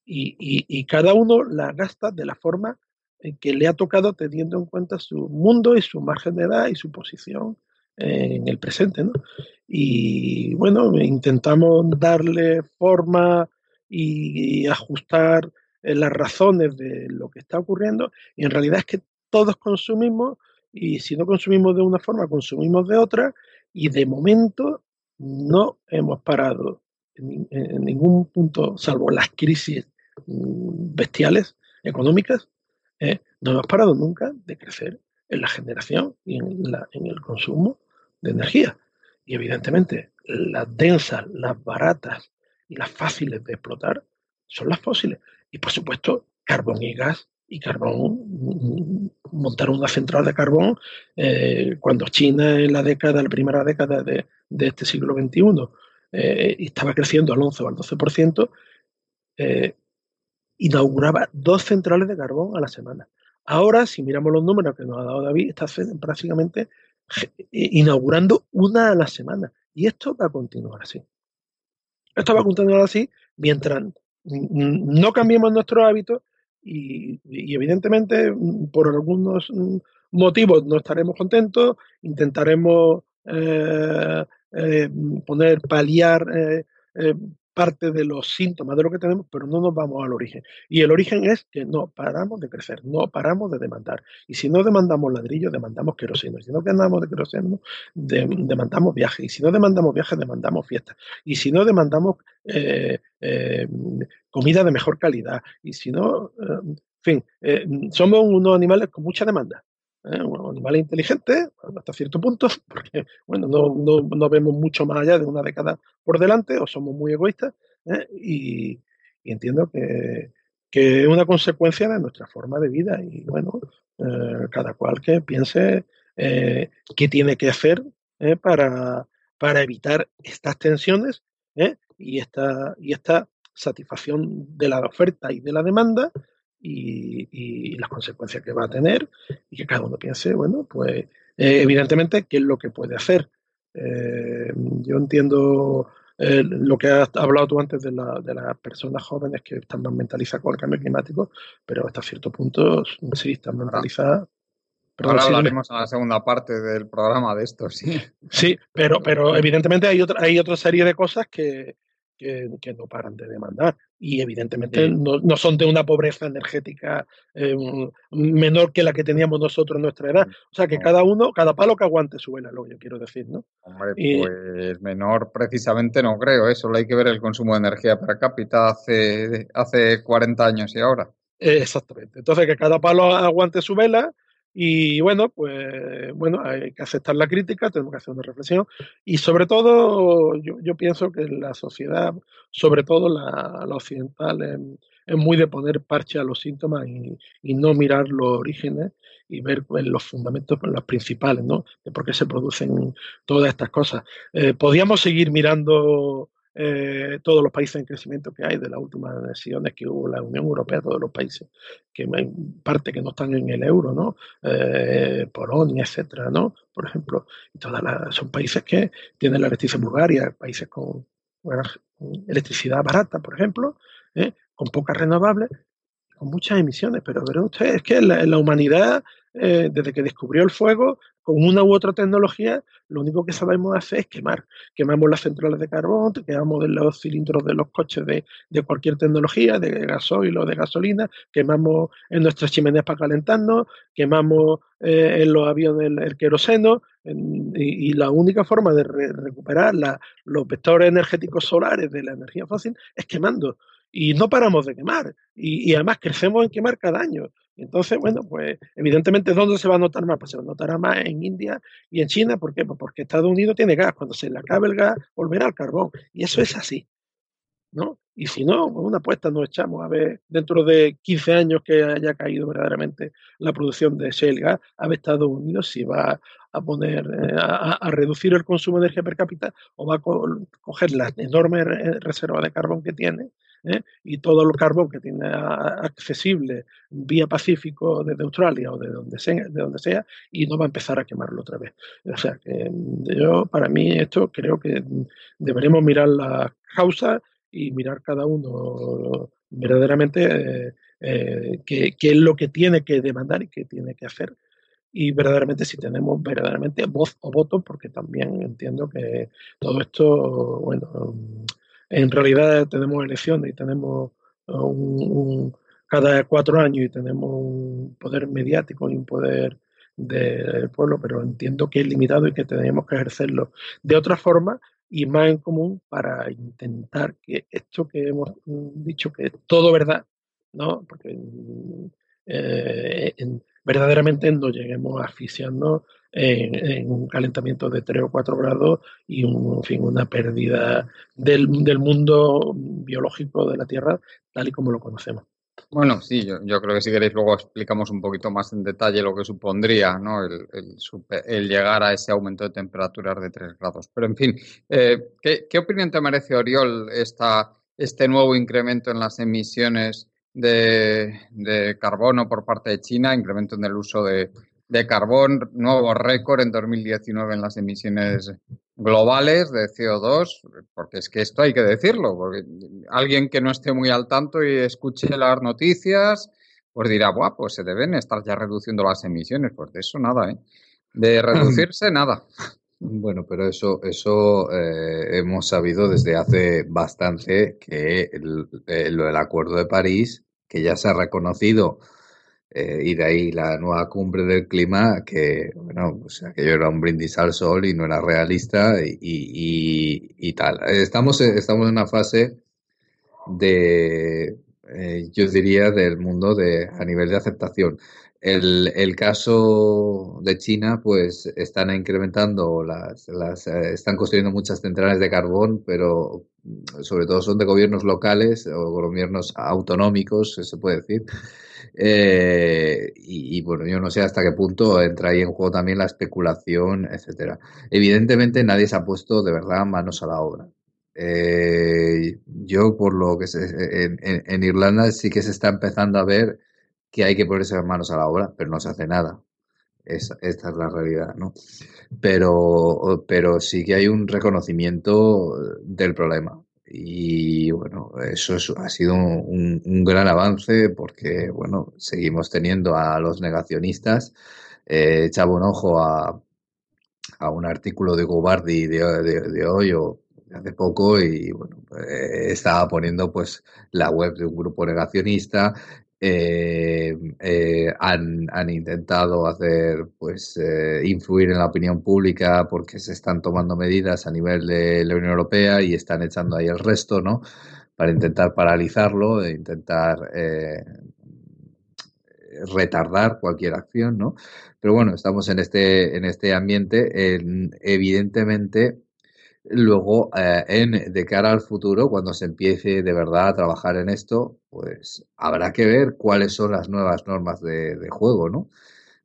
Speaker 3: y, y, cada uno la gasta de la forma en que le ha tocado teniendo en cuenta su mundo y su margen de edad y su posición en el presente. ¿no? Y bueno, intentamos darle forma y, ajustar eh, las razones de lo que está ocurriendo y en realidad es que todos consumimos y si no consumimos de una forma, consumimos de otra y de momento no hemos parado en, ningún punto, salvo las crisis mm, bestiales económicas, ¿eh? no hemos parado nunca de crecer en la generación y en, la, en el consumo de energía. Y evidentemente las densas, las baratas y las fáciles de explotar son las fósiles. Y por supuesto, carbón y gas y carbón, montar una central de carbón, eh, cuando China en la década, la primera década de, este siglo XXI, eh, estaba creciendo al 11 o al 12%, eh, inauguraba dos centrales de carbón a la semana. Ahora, si miramos los números que nos ha dado David, está prácticamente inaugurando una a la semana. Y esto va a continuar así. Esto va a continuar así mientras no cambiemos nuestros hábitos y, evidentemente por algunos motivos no estaremos contentos, intentaremos eh, eh, poner, paliar eh, parte de los síntomas de lo que tenemos, pero no nos vamos al origen. Y el origen es que no paramos de crecer, no paramos de demandar. Y si no demandamos ladrillos, demandamos queroseno. Y si no demandamos de queroseno, demandamos viajes. Y si no demandamos viajes, demandamos fiestas. Y si no demandamos eh, eh, comida de mejor calidad. Y si no, eh, en fin, somos unos animales con mucha demanda. ¿Eh? un animal inteligente hasta cierto punto, porque bueno, no, no, no, vemos mucho más allá de una década por delante o somos muy egoístas ¿eh? y, entiendo que, que, es una consecuencia de nuestra forma de vida y bueno, eh, cada cual que piense qué tiene que hacer para, para evitar estas tensiones y, esta, y esta satisfacción de la oferta y de la demanda y, las consecuencias que va a tener y que cada uno piense, bueno, pues eh, evidentemente qué es lo que puede hacer. Eh, yo entiendo eh, lo que has hablado tú antes de, la, de, las personas jóvenes que están más mentalizadas con el cambio climático, pero hasta cierto punto sí están mentalizadas.
Speaker 1: Ahora hablaremos en la segunda parte del programa de esto, sí.
Speaker 3: Sí, pero, pero evidentemente hay otra, hay otra serie de cosas que, que, no paran de demandar y evidentemente no, no, son de una pobreza energética eh, menor que la que teníamos nosotros en nuestra edad. O sea que cada uno, cada palo que aguante su vela, lo que yo quiero decir, ¿no?
Speaker 1: Hombre, pues menor precisamente no creo, ¿eh? solo hay que ver el consumo de energía per cápita hace, hace 40 años y ahora.
Speaker 3: exactamente. Entonces que cada palo aguante su vela y bueno, pues bueno, hay que aceptar la crítica, tenemos que hacer una reflexión y sobre todo yo, pienso que la sociedad, sobre todo la, occidental, es, muy de poner parche a los síntomas y, no mirar los orígenes y ver pues, los fundamentos, pues, los principales, ¿no? De por qué se producen todas estas cosas. Eh, podríamos seguir mirando eh, todos los países en crecimiento que hay, de las últimas decisiones que hubo la Unión Europea, todos los países que hay parte que no están en el euro, ¿no? Eh, Polonia, etcétera, ¿no? Por ejemplo, todas las, son países que tienen la electricidad Bulgaria, países con, electricidad barata, por ejemplo, ¿eh? con pocas renovables, con muchas emisiones, pero verán ustedes, es que la, la humanidad, eh, desde que descubrió el fuego, con una u otra tecnología, lo único que sabemos hacer es quemar. Quemamos las centrales de carbón, quemamos los cilindros de los coches de, cualquier tecnología, de gasoil o de gasolina, quemamos en nuestras chimeneas para calentarnos, quemamos eh, en los aviones el, queroseno, y, la única forma de recuperar los vectores energéticos solares de la energía fósil es quemando. Y no paramos de quemar. y además crecemos en quemar cada año. Entonces, bueno, pues evidentemente, ¿dónde se va a notar más? Pues se notará más en India y en China. ¿Por qué? Pues porque Estados Unidos tiene gas. Cuando se le acabe el gas, volverá al carbón. Y eso es así. ¿no? Y si no, pues una apuesta nos echamos a ver dentro de 15 años que haya caído verdaderamente la producción de shale gas, a ver Estados Unidos si va a poner, eh, a, reducir el consumo de energía per cápita o va a coger las enormes reservas de carbón que tiene ¿eh? y todo el carbón que tiene accesible vía Pacífico desde Australia o de donde sea, de donde sea y no va a empezar a quemarlo otra vez. O sea que mm, yo, para mí, esto creo que deberemos mirar las causas y mirar cada uno verdaderamente eh, eh, qué, es lo que tiene que demandar y qué tiene que hacer y verdaderamente si tenemos verdaderamente voz o voto, porque también entiendo que todo esto, bueno, en realidad tenemos elecciones y tenemos uh, un, cada cuatro años y tenemos un poder mediático y un poder del pueblo, pero entiendo que es limitado y que tenemos que ejercerlo de otra forma y más en común para intentar que esto que hemos dicho que es todo verdad, ¿no? Porque eh, verdaderamente no lleguemos a asfixiarnos en, un calentamiento de 3 o 4 grados y un, en fin, una pérdida del, del, mundo biológico de la Tierra tal y como lo conocemos.
Speaker 1: Bueno, sí, yo, yo, creo que si queréis luego explicamos un poquito más en detalle lo que supondría ¿no? el, el, llegar a ese aumento de temperaturas de 3 grados. Pero en fin, eh, ¿qué, ¿qué, opinión te merece, Oriol, esta, este nuevo incremento en las emisiones de, de carbono por parte de China, incremento en el uso de, de carbón, nuevo récord en 2019 en las emisiones globales de CO2, porque es que esto hay que decirlo, porque alguien que no esté muy al tanto y escuche las noticias, pues dirá, Buah, pues se deben estar ya reduciendo las emisiones, pues de eso nada, ¿eh? De reducirse nada.
Speaker 4: Bueno, pero eso, eso eh, hemos sabido desde hace bastante que el, eh, lo del Acuerdo de París, que ya se ha reconocido eh, y de ahí la nueva cumbre del clima, que, bueno, pues aquello era un brindis al sol y no era realista y, y, tal. Estamos, estamos en una fase de, yo diría, del mundo de, a nivel de aceptación. El, el caso de China, pues están incrementando las, las eh, están construyendo muchas centrales de carbón, pero sobre todo son de gobiernos locales o gobiernos autonómicos, se puede decir. Eh, y, bueno, yo no sé hasta qué punto entra ahí en juego también la especulación, etcétera. Evidentemente nadie se ha puesto de verdad manos a la obra. Eh, yo por lo que sé, en, en, Irlanda sí que se está empezando a ver que hay que ponerse manos a la obra, pero no se hace nada. esta es la realidad, ¿no? Pero, pero sí que hay un reconocimiento del problema. Y bueno, eso ha sido un, gran avance porque, bueno, seguimos teniendo a los negacionistas. Eh, echaba un ojo a, un artículo de Gobardi de, de, hoy o hace poco y bueno, eh, estaba poniendo pues la web de un grupo negacionista eh, eh, han, intentado hacer, pues, eh, influir en la opinión pública porque se están tomando medidas a nivel de la Unión Europea y están echando ahí el resto, ¿no? Para intentar paralizarlo, e intentar retardar cualquier acción, ¿no? Pero bueno, estamos en este, en este ambiente. evidentemente, Luego, en, de cara al futuro, cuando se empiece de verdad a trabajar en esto, pues habrá que ver cuáles son las nuevas normas de, juego, ¿no?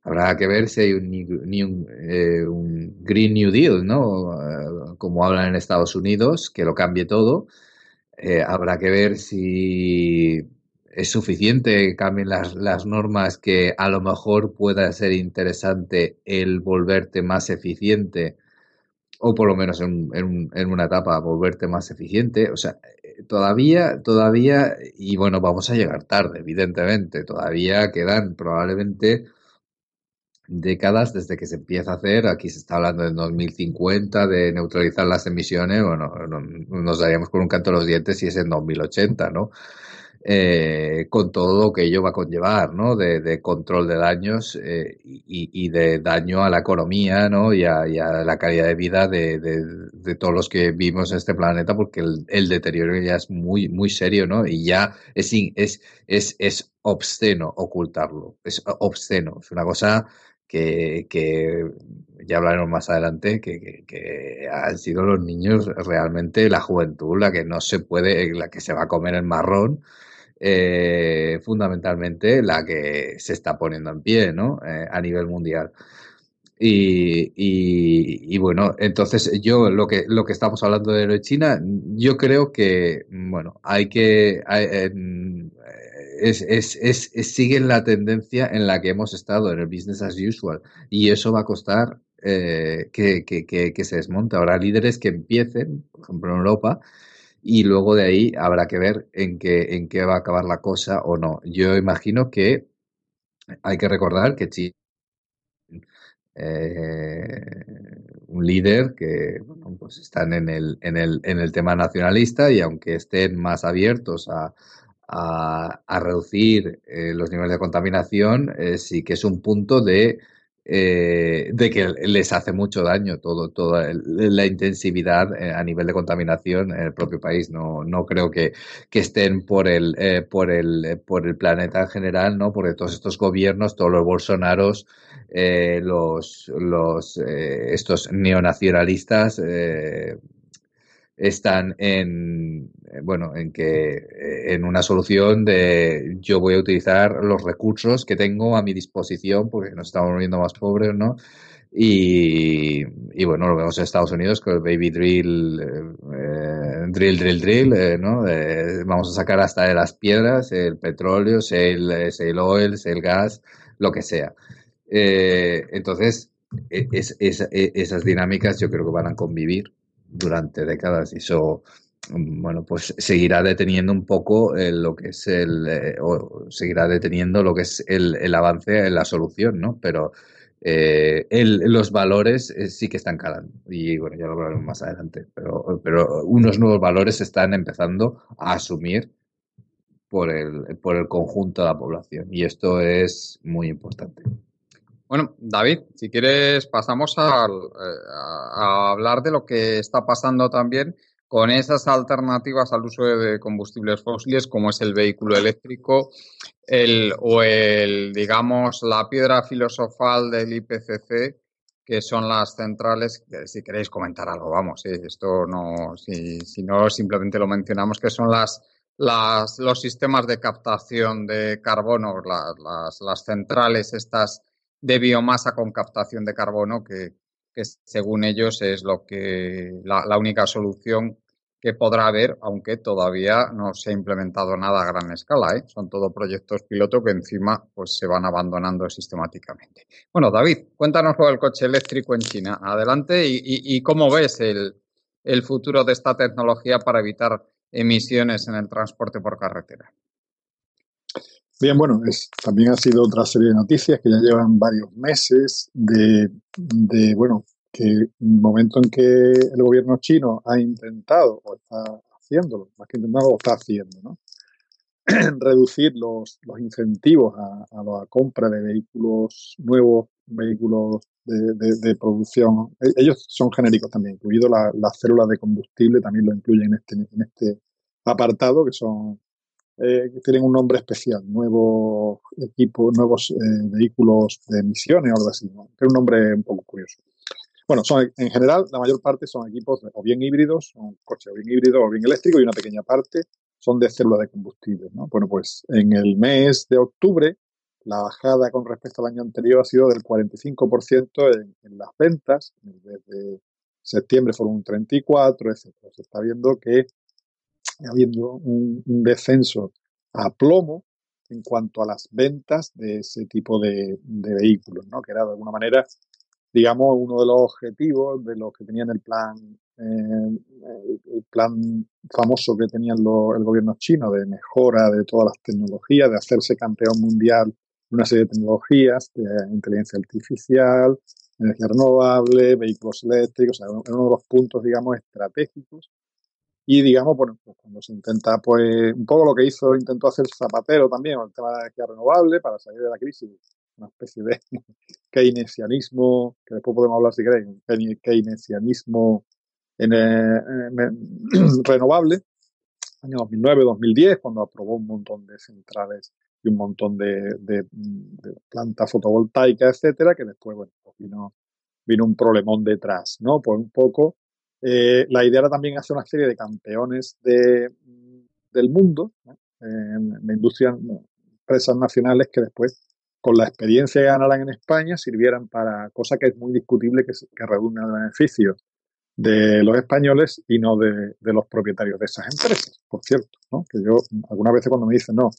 Speaker 4: Habrá que ver si hay un, eh, Green New Deal, ¿no? Eh, como hablan en Estados Unidos, que lo cambie todo. habrá que ver si es suficiente que cambien las, normas que a lo mejor pueda ser interesante el volverte más eficiente o por lo menos en, en, una etapa volverte más eficiente. O sea, todavía, todavía, y bueno, vamos a llegar tarde, evidentemente, todavía quedan probablemente décadas desde que se empieza a hacer. Aquí se está hablando de 2050, de neutralizar las emisiones. Bueno, nos daríamos con un canto de los dientes si es en 2080, ¿no? Eh, con todo lo que ello va a conllevar, ¿no? De, control de daños eh, y, de daño a la economía, ¿no? Y a, la calidad de vida de, todos los que vivimos en este planeta, porque el, deterioro ya es muy, muy serio, ¿no? Y ya es, es, es, es obsceno ocultarlo, es obsceno, es una cosa que, que ya hablaremos más adelante, que, han sido los niños realmente la juventud la que no se puede, la que se va a comer el marrón, eh, fundamentalmente la que se está poniendo en pie, ¿no? Eh, a nivel mundial. Y, y, bueno, entonces yo lo que lo que estamos hablando de China, yo creo que bueno hay que es, es, es, siguen la tendencia en la que hemos estado en el business as usual y eso va a costar eh, que, que, que, se desmonte. Habrá líderes que empiecen, por ejemplo en Europa, y luego de ahí habrá que ver en qué, en qué va a acabar la cosa o no. Yo imagino que hay que recordar que China eh, un líder que bueno, pues están en el, en, el, en el tema nacionalista y aunque estén más abiertos a, a, reducir eh, los niveles de contaminación, eh, sí que es un punto de, eh, de que les hace mucho daño todo, toda la intensividad a nivel de contaminación en el propio país. No, no creo que, que estén por el, por, el, por el planeta en general, ¿no? porque todos estos gobiernos, todos los bolsonaros, los, los, estos neonacionalistas, están en eh, bueno en que eh, en una solución de yo voy a utilizar los recursos que tengo a mi disposición porque nos estamos volviendo más pobres no y, y bueno lo vemos en Estados Unidos con el baby drill eh, drill drill drill no vamos a sacar hasta de las piedras el petróleo el, el oil el gas lo que sea. Entonces e, es, e, esas dinámicas yo creo que van a convivir durante décadas mm, bueno, pues seguirá deteniendo un poco eh, lo que es el, eh, o seguirá deteniendo lo que es el, el, avance en la solución, ¿no? Pero eh, el, los valores sí que están calando y bueno, ya lo hablaremos más adelante, pero, pero unos nuevos valores se están empezando a asumir por el, por el conjunto de la población y esto es muy importante.
Speaker 1: Bueno, David, si quieres pasamos eh, a, hablar de lo que está pasando también con esas alternativas al uso de combustibles fósiles, como es el vehículo eléctrico, el, o el, digamos, la piedra filosofal del IPCC, que son las centrales, si queréis comentar algo, vamos, esto no, si, si, no simplemente lo mencionamos, que son las, las, los sistemas de captación de carbono, las, las centrales estas de biomasa con captación de carbono, que, según ellos es lo que la, única solución que podrá haber, aunque todavía no se ha implementado nada a gran escala. ¿eh? Son todos proyectos piloto que encima pues, se van abandonando sistemáticamente. Bueno, David, cuéntanos lo del coche eléctrico en China. Adelante y, cómo ves el, el futuro de esta tecnología para evitar emisiones en el transporte por carretera.
Speaker 2: Bien, bueno, es, también ha sido otra serie de noticias que ya llevan varios meses de, de bueno, que el momento en que el gobierno chino ha intentado, o está haciéndolo, más que intentado, lo está haciendo, ¿no? reducir los, los incentivos a, la compra de vehículos nuevos, vehículos de, de, producción. E, ellos son genéricos también, incluido las células de combustible, también lo incluyen en este, en este apartado, que son eh, tienen un nombre especial, nuevos equipos, nuevos eh, vehículos de emisiones o algo así, ¿no? un nombre un poco curioso. Bueno, son, en general, la mayor parte son equipos o bien híbridos, son coches o bien híbridos o bien eléctricos y una pequeña parte son de células de combustible. ¿no? Bueno, pues en el mes de octubre la bajada con respecto al año anterior ha sido del 45% en, en las ventas, desde septiembre fueron un 34, etc. Se está viendo que habiendo un, descenso a plomo en cuanto a las ventas de ese tipo de, vehículos, ¿no? que era de alguna manera, digamos, uno de los objetivos de los que tenían el plan, eh, el plan famoso que tenía el gobierno chino de mejora de todas las tecnologías, de hacerse campeón mundial una serie de tecnologías de inteligencia artificial, energía renovable, vehículos eléctricos, o uno de los puntos, digamos, estratégicos. Y, digamos, bueno, pues cuando se intenta, pues, un poco lo que hizo, intentó hacer Zapatero también, el tema de la energía renovable, para salir de la crisis, una especie de keynesianismo, que después podemos hablar si queréis, keynesianismo en, renovable, año 2009-2010, cuando aprobó un montón de centrales y un montón de, plantas fotovoltaicas, etcétera, que después, bueno, pues vino, vino un problemón detrás, ¿no? Pues un poco, eh, la idea era también hacer una serie de campeones de, del mundo, en la industria, empresas nacionales que después, con la experiencia que ganaran en España, sirvieran para cosas que es muy discutible que, que redundan en beneficios de los españoles y no de, los propietarios de esas empresas, por cierto, ¿no? Que yo, algunas veces cuando me dicen, no,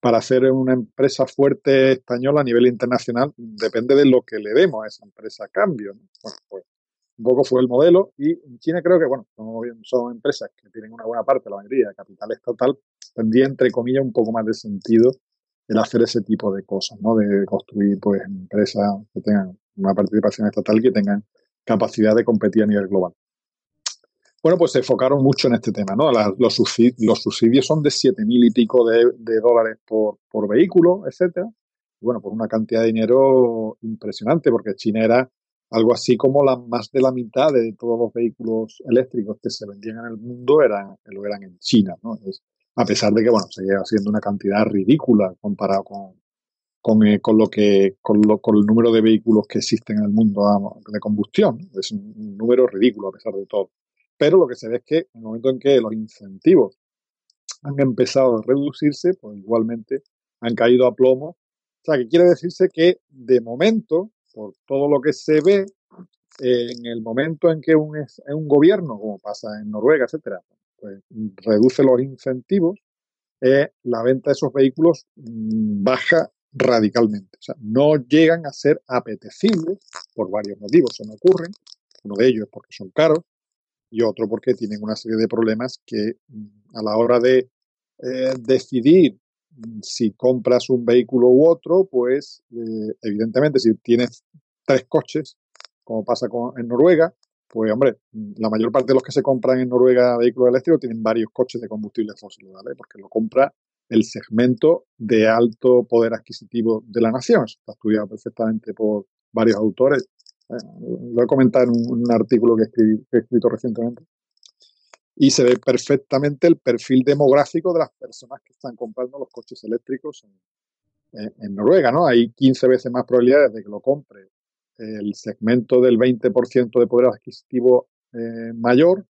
Speaker 2: para hacer una empresa fuerte española a nivel internacional depende de lo que le demos a esa empresa a cambio. Bueno, pues un poco fue el modelo y en China creo que, bueno, son empresas que tienen una buena parte, la mayoría, de capital estatal, tendría, entre comillas, un poco más de sentido el hacer ese tipo de cosas, ¿no? De construir, pues, empresas que tengan una participación estatal y que tengan capacidad de competir a nivel global. Bueno, pues se enfocaron mucho en este tema, ¿no? los, subsidios, son de siete mil y pico de, dólares por, vehículo, etcétera. bueno, por una cantidad de dinero impresionante, porque China era algo así como la, más de la mitad de todos los vehículos eléctricos que se vendían en el mundo eran, lo eran en China, ¿no? a pesar de que, bueno, seguía siendo una cantidad ridícula comparado con, con, eh, lo que, con, con, el número de vehículos que existen en el mundo de combustión. Es un número ridículo a pesar de todo. Pero lo que se ve es que en el momento en que los incentivos han empezado a reducirse, pues igualmente han caído a plomo. O sea, que quiere decirse que de momento, por todo lo que se ve, en el momento en que un, un gobierno, como pasa en Noruega, etcétera, pues reduce los incentivos, eh, la venta de esos vehículos mm, baja radicalmente. O sea, no llegan a ser apetecibles por varios motivos. Se me ocurren. Uno de ellos es porque son caros, y otro porque tienen una serie de problemas que mm, a la hora de eh, decidir si compras un vehículo u otro, pues eh, evidentemente si tienes tres coches, como pasa con, en Noruega, pues hombre, mm, la mayor parte de los que se compran en Noruega vehículos eléctricos tienen varios coches de combustible fósil, ¿vale? Porque lo compra el segmento de alto poder adquisitivo de la nación. está estudiado perfectamente por varios autores lo he comentado en un, artículo que, he escrito recientemente. Y se ve perfectamente el perfil demográfico de las personas que están comprando los coches eléctricos en, Noruega, ¿no? Hay 15 veces más probabilidades de que lo compre el segmento del 20% de poder adquisitivo eh, mayor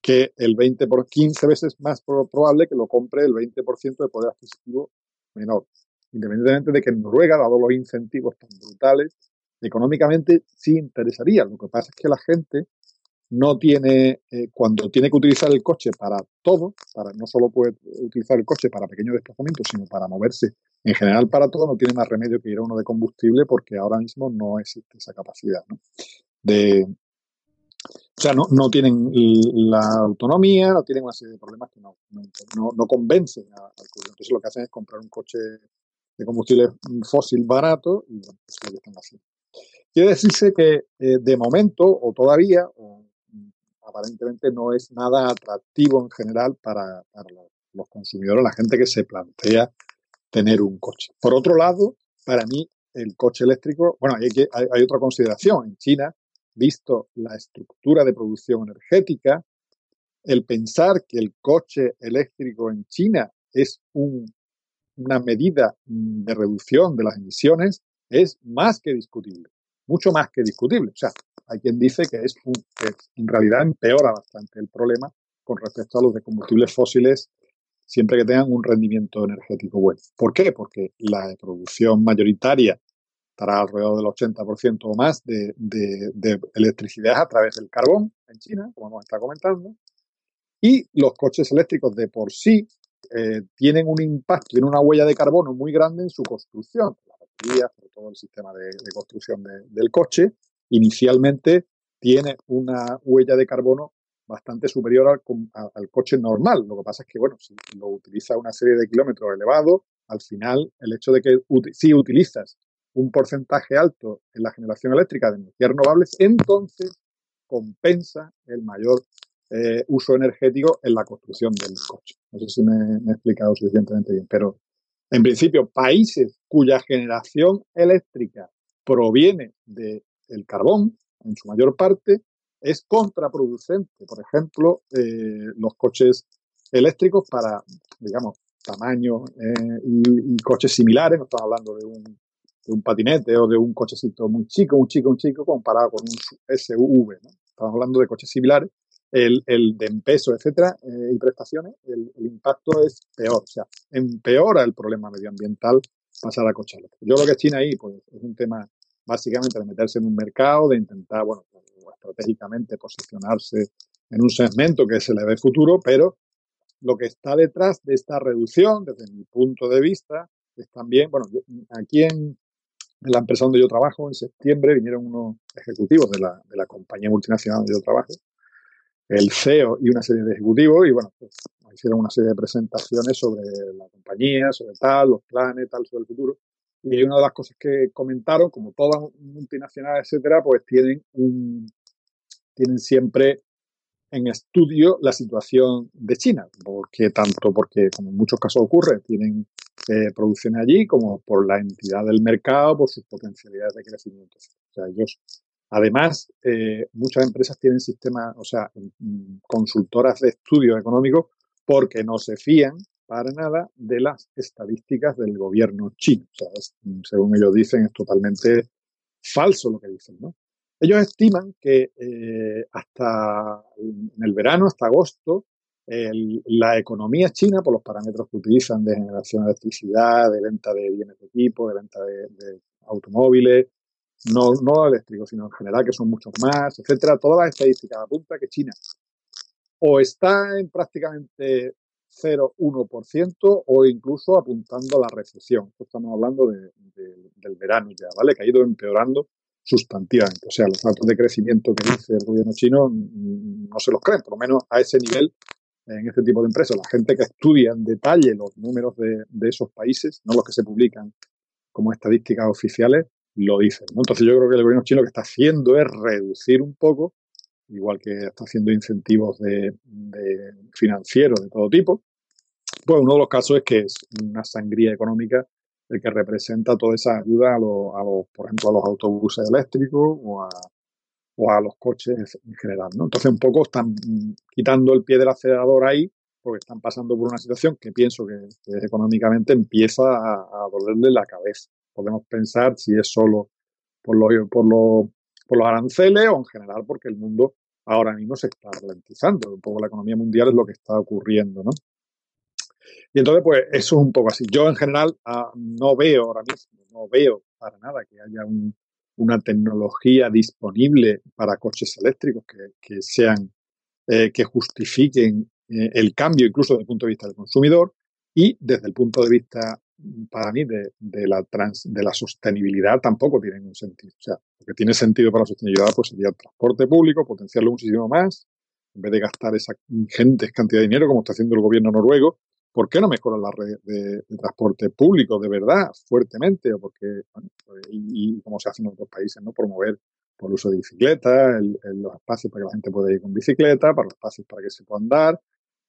Speaker 2: que el 20 por 15 veces más probable que lo compre el 20% de poder adquisitivo menor. Independientemente de que en Noruega, dado los incentivos tan brutales, económicamente sí interesaría. Lo que pasa es que la gente no tiene, eh, cuando tiene que utilizar el coche para todo, para no solo puede utilizar el coche para pequeños desplazamientos, sino para moverse en general para todo, no tiene más remedio que ir a uno de combustible porque ahora mismo no existe esa capacidad de, o sea, no, no tienen la autonomía, no tienen una serie de problemas que no, no, convencen al Entonces lo que hacen es comprar un coche de combustible fósil barato y bueno, pues lo que están haciendo. Quiere decirse que eh, de momento o todavía, aparentemente no es nada atractivo en general para, los, consumidores, la gente que se plantea tener un coche. Por otro lado, para mí el coche eléctrico, bueno, hay, que, hay, otra consideración. En China, visto la estructura de producción energética, el pensar que el coche eléctrico en China es una medida de reducción de las emisiones es más que discutible mucho más que discutible. O sea, hay quien dice que es que en realidad empeora bastante el problema con respecto a los de combustibles fósiles siempre que tengan un rendimiento energético bueno. ¿Por qué? Porque la producción mayoritaria estará alrededor del 80% o más de, electricidad a través del carbón en China, como hemos estado comentando, y los coches eléctricos de por sí eh, tienen un impacto, tienen una huella de carbono muy grande en su construcción sobre todo el sistema de, construcción del coche, inicialmente tiene una huella de carbono bastante superior al, coche normal. Lo que pasa es que, bueno, si lo utiliza una serie de kilómetros elevados, al final el hecho de que si utilizas un porcentaje alto en la generación eléctrica de energías renovables, entonces compensa el mayor eh, uso energético en la construcción del coche. No sé si me, he explicado suficientemente bien, pero en principio, países cuya generación eléctrica proviene del carbón, en su mayor parte, es contraproducente. Por ejemplo, eh, los coches eléctricos para, digamos, tamaño eh, y, coches similares, no estamos hablando de un, de un, patinete o de un cochecito muy chico, un chico, un chico, comparado con un SUV, ¿no? Estamos hablando de coches similares, el, el de peso, etcétera, eh, y prestaciones, el, impacto es peor, o sea, empeora el problema medioambiental pasar a eléctricos. Yo creo que China ahí, pues, es un tema básicamente de meterse en un mercado, de intentar, bueno, estratégicamente posicionarse en un segmento que se le ve futuro, pero lo que está detrás de esta reducción, desde mi punto de vista, es también, bueno, aquí en, la empresa donde yo trabajo, en septiembre, vinieron unos ejecutivos de la, de la compañía multinacional donde yo trabajo, el CEO y una serie de ejecutivos, y bueno, pues hicieron una serie de presentaciones sobre la compañía, sobre tal, los planes, tal, sobre el futuro. Y una de las cosas que comentaron, como todas multinacionales, etcétera, pues tienen un, tienen siempre en estudio la situación de China, porque tanto porque, como en muchos casos ocurre, tienen eh, producción allí, como por la entidad del mercado, por sus potencialidades de crecimiento. O sea, ellos, además, eh, muchas empresas tienen sistemas, o sea, mm, consultoras de estudio económico, porque no se fían para nada de las estadísticas del gobierno chino. O sea, según ellos dicen, es totalmente falso lo que dicen, ¿no? Ellos estiman que eh, hasta en el verano, hasta agosto, la economía china, por los parámetros que utilizan de generación de electricidad, de venta de bienes de equipo, de venta de, automóviles, no, no eléctricos, sino en general, que son muchos más, etcétera, todas las estadísticas apuntan que China o está en prácticamente 0,1% o incluso apuntando a la recesión. estamos hablando del verano ya, ¿vale? Que ha ido empeorando sustantivamente. O sea, los datos de crecimiento que dice el gobierno chino mm, no se los creen, por lo menos a ese nivel en este tipo de empresas. La gente que estudia en detalle los números de, esos países, no los que se publican como estadísticas oficiales, lo dicen. Entonces yo creo que el gobierno chino lo que está haciendo es reducir un poco, igual que está haciendo incentivos de, de financieros de todo tipo. Pues uno de los casos es que es una sangría económica el que representa toda esa ayuda a los, por ejemplo, a los autobuses eléctricos o a, o a los coches en general, ¿no? Entonces un poco están quitando el pie del acelerador ahí porque están pasando por una situación que pienso que, económicamente empieza a, dolerle la cabeza. Podemos pensar si es solo por los, por, los, por los aranceles o en general porque el mundo ahora mismo se está ralentizando. Un poco la economía mundial es lo que está ocurriendo, ¿no? Y entonces, pues eso es un poco así. Yo en general ah, no veo ahora mismo, no veo para nada que haya una tecnología disponible para coches eléctricos que, sean, eh, que justifiquen eh, el cambio incluso desde el punto de vista del consumidor y desde el punto de vista para mí de, la de la sostenibilidad tampoco tiene ningún sentido. O sea, lo que tiene sentido para la sostenibilidad pues sería el transporte público, potenciarlo muchísimo más, en vez de gastar esa ingente cantidad de dinero como está haciendo el gobierno noruego, ¿Por qué no mejoran la red de, transporte público de verdad, fuertemente? O porque, pues, y, como se hace en otros países, ¿no? Promover por el uso de bicicletas, los espacios para que la gente pueda ir con bicicleta, para los espacios para que se pueda andar,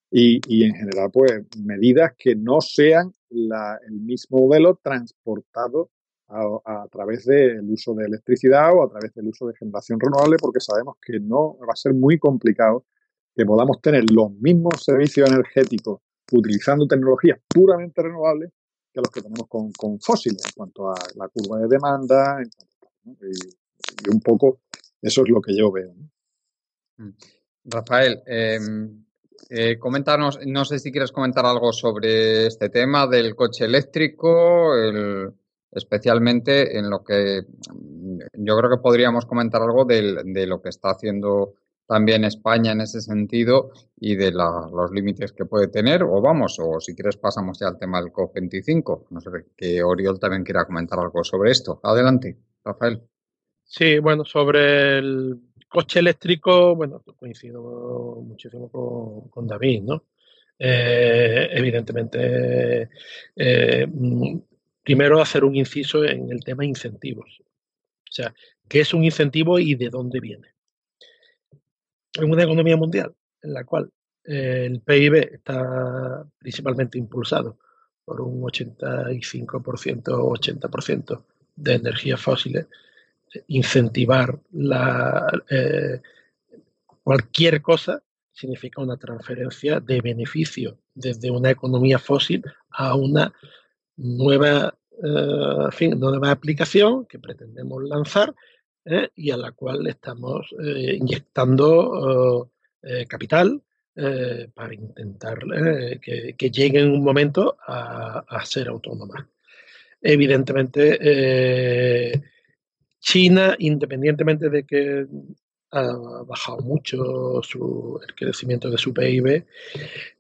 Speaker 2: y, y en general, pues, medidas que no sean el mismo modelo transportado a, a, través del uso de electricidad o a través del uso de generación renovable, porque sabemos que no va a ser muy complicado que podamos tener los mismos servicios energéticos utilizando tecnologías puramente renovables que los que tenemos con, fósiles en cuanto a la curva de demanda. y, un poco eso es lo que yo veo.
Speaker 1: Mm. Rafael, em, eh, coméntanos, no sé si quieres comentar algo sobre este tema del coche eléctrico, especialmente en lo que mm, yo creo que podríamos comentar algo de lo que está haciendo también España en ese sentido y de los límites que puede tener, o vamos, o si quieres pasamos ya al tema del COP25. No sé que Oriol también quiera comentar algo sobre esto. Adelante, Rafael.
Speaker 3: Sí, bueno, sobre el coche eléctrico, bueno, coincido muchísimo con, David, ¿no? evidentemente, mm, primero hacer un inciso en el tema incentivos. O sea, ¿qué es un incentivo y de dónde viene? En una economía mundial en la cual el PIB está principalmente impulsado por un 85% o 80% de energías fósiles, incentivar la, eh, cualquier cosa significa una transferencia de beneficio desde una economía fósil a una nueva, eh, nueva aplicación que pretendemos lanzar eh, y a la cual estamos inyectando capital, para intentar eh, que, llegue en un momento a, ser autónoma. Evidentemente, China, independientemente de que ha bajado mucho el crecimiento de su PIB,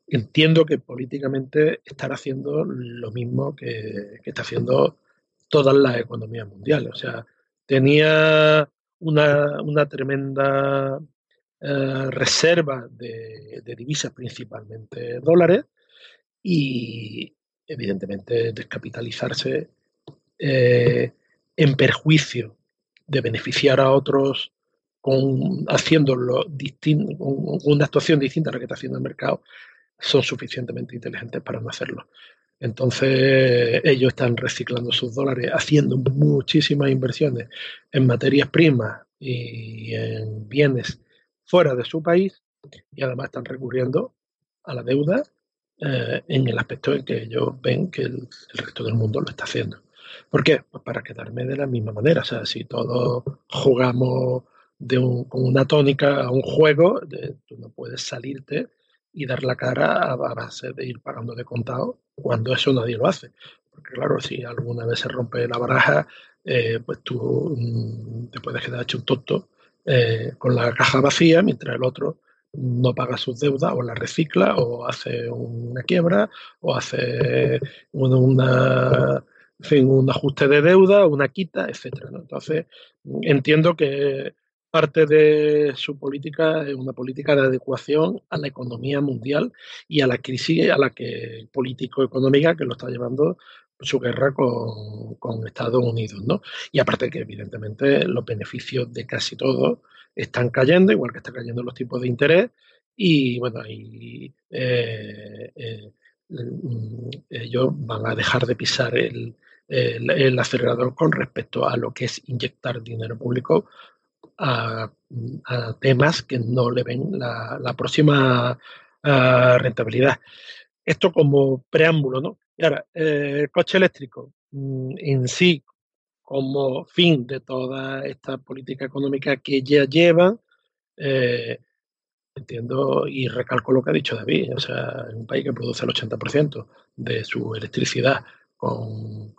Speaker 3: entiendo que políticamente estará haciendo lo mismo que, está haciendo todas las economías mundiales. O sea, tenía una, una tremenda eh, reserva de, divisas, principalmente dólares, y evidentemente descapitalizarse eh, en perjuicio de beneficiar a otros con haciéndolo con una actuación distinta a la que está haciendo el mercado, son suficientemente inteligentes para no hacerlo. Entonces ellos están reciclando sus dólares, haciendo muchísimas inversiones en materias primas y en bienes fuera de su país y además están recurriendo a la deuda eh, en el aspecto en que ellos ven que el, resto del mundo lo está haciendo. ¿Por qué? Pues para quedarme de la misma manera. O sea, si todos jugamos de con una tónica a un juego, tú no puedes salirte y dar la cara a, base de ir pagando de contado cuando eso nadie lo hace. Porque claro, si alguna vez se rompe la baraja, eh, pues tú mm, te puedes quedar hecho un tonto eh, con la caja vacía, mientras el otro no paga sus deudas o la recicla o hace una quiebra o hace una, un ajuste de deuda, una quita, etcétera. Entonces, entiendo que parte de su política es una política de adecuación a la economía mundial y a la crisis a la que político-económica que lo está llevando su guerra con, Estados Unidos, ¿no? Y aparte que evidentemente los beneficios de casi todo están cayendo, igual que están cayendo los tipos de interés, y bueno, eh, eh, mm, ellos van a dejar de pisar el, acelerador con respecto a lo que es inyectar dinero público a, temas que no le ven la, próxima ah, rentabilidad. Esto como preámbulo, ¿no? Y ahora, eh, el coche eléctrico mm, en sí, como fin de toda esta política económica que ya lleva, eh, entiendo y recalco lo que ha dicho David, o sea, un país que produce el 80% de su electricidad con,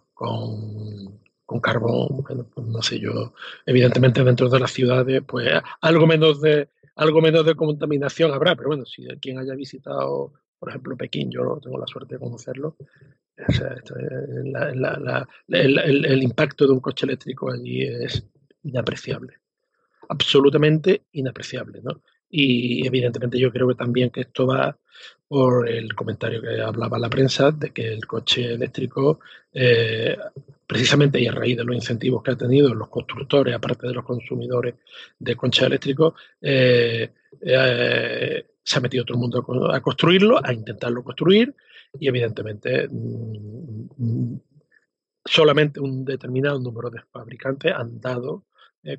Speaker 3: carbón, pues no sé yo, evidentemente dentro de las ciudades, pues algo menos de algo menos de contaminación habrá, pero bueno, si quien haya visitado por ejemplo, Pekín, yo tengo la suerte de conocerlo. el, impacto de un coche eléctrico allí es inapreciable, absolutamente inapreciable. ¿no? Y evidentemente yo creo que también que esto va por el comentario que hablaba la prensa de que el coche eléctrico, eh, precisamente y a raíz de los incentivos que ha tenido los constructores, aparte de los consumidores de coches eléctricos, eh, eh, se ha metido todo el mundo a construirlo, a intentarlo construir y evidentemente mm, mm, solamente un determinado número de fabricantes han dado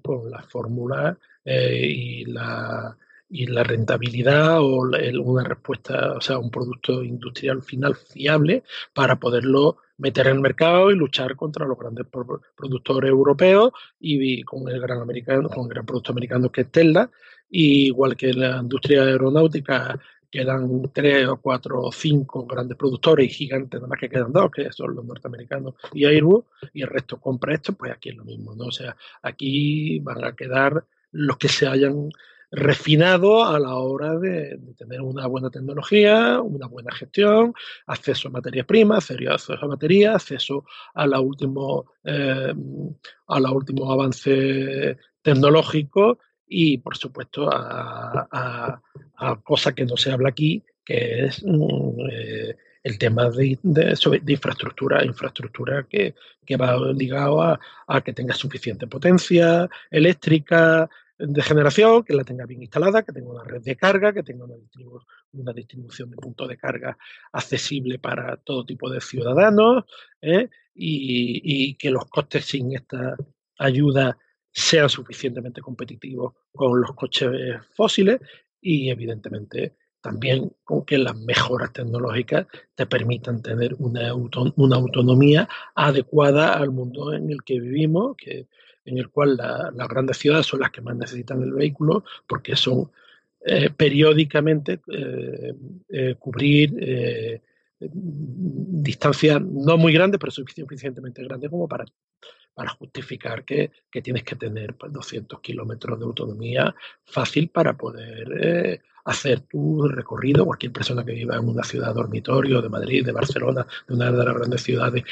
Speaker 3: con la fórmula y, la, y la rentabilidad o una respuesta, o sea, un producto industrial final fiable para poderlo meter en el mercado y luchar contra los grandes productores europeos y, con el gran americano, con el gran producto americano que es Tesla, igual que la industria aeronáutica quedan tres o cuatro o cinco grandes productores y gigantes, nada más que quedan dos, que son los norteamericanos y Airbus, y el resto compra esto, pues aquí es lo mismo, ¿no? O sea, aquí van a quedar los que se hayan refinado a la hora de, tener una buena tecnología, una buena gestión, acceso a materias primas, acceso a baterías, acceso a la último, eh, a la último avance tecnológico y, por supuesto, a, cosas que no se habla aquí, que es mm, eh, el tema de, infraestructura, infraestructura que, va ligado a, que tenga suficiente potencia eléctrica de generación, que la tenga bien instalada, que tenga una red de carga, que tenga una, una distribución de puntos de carga accesible para todo tipo de ciudadanos ¿eh? y, y que los costes sin esta ayuda sean suficientemente competitivos con los coches fósiles y evidentemente también con que las mejoras tecnológicas te permitan tener una, una autonomía adecuada al mundo en el que vivimos, que, en el cual las grandes ciudades son las que más necesitan el vehículo porque son eh, periódicamente eh, eh, cubrir distancias no muy grandes, pero suficientemente grandes como para para justificar que, tienes que tener 200 pues, kilómetros de autonomía fácil para poder hacer tu recorrido. Cualquier persona que viva en una ciudad dormitorio de Madrid, de Barcelona, de una de las grandes ciudades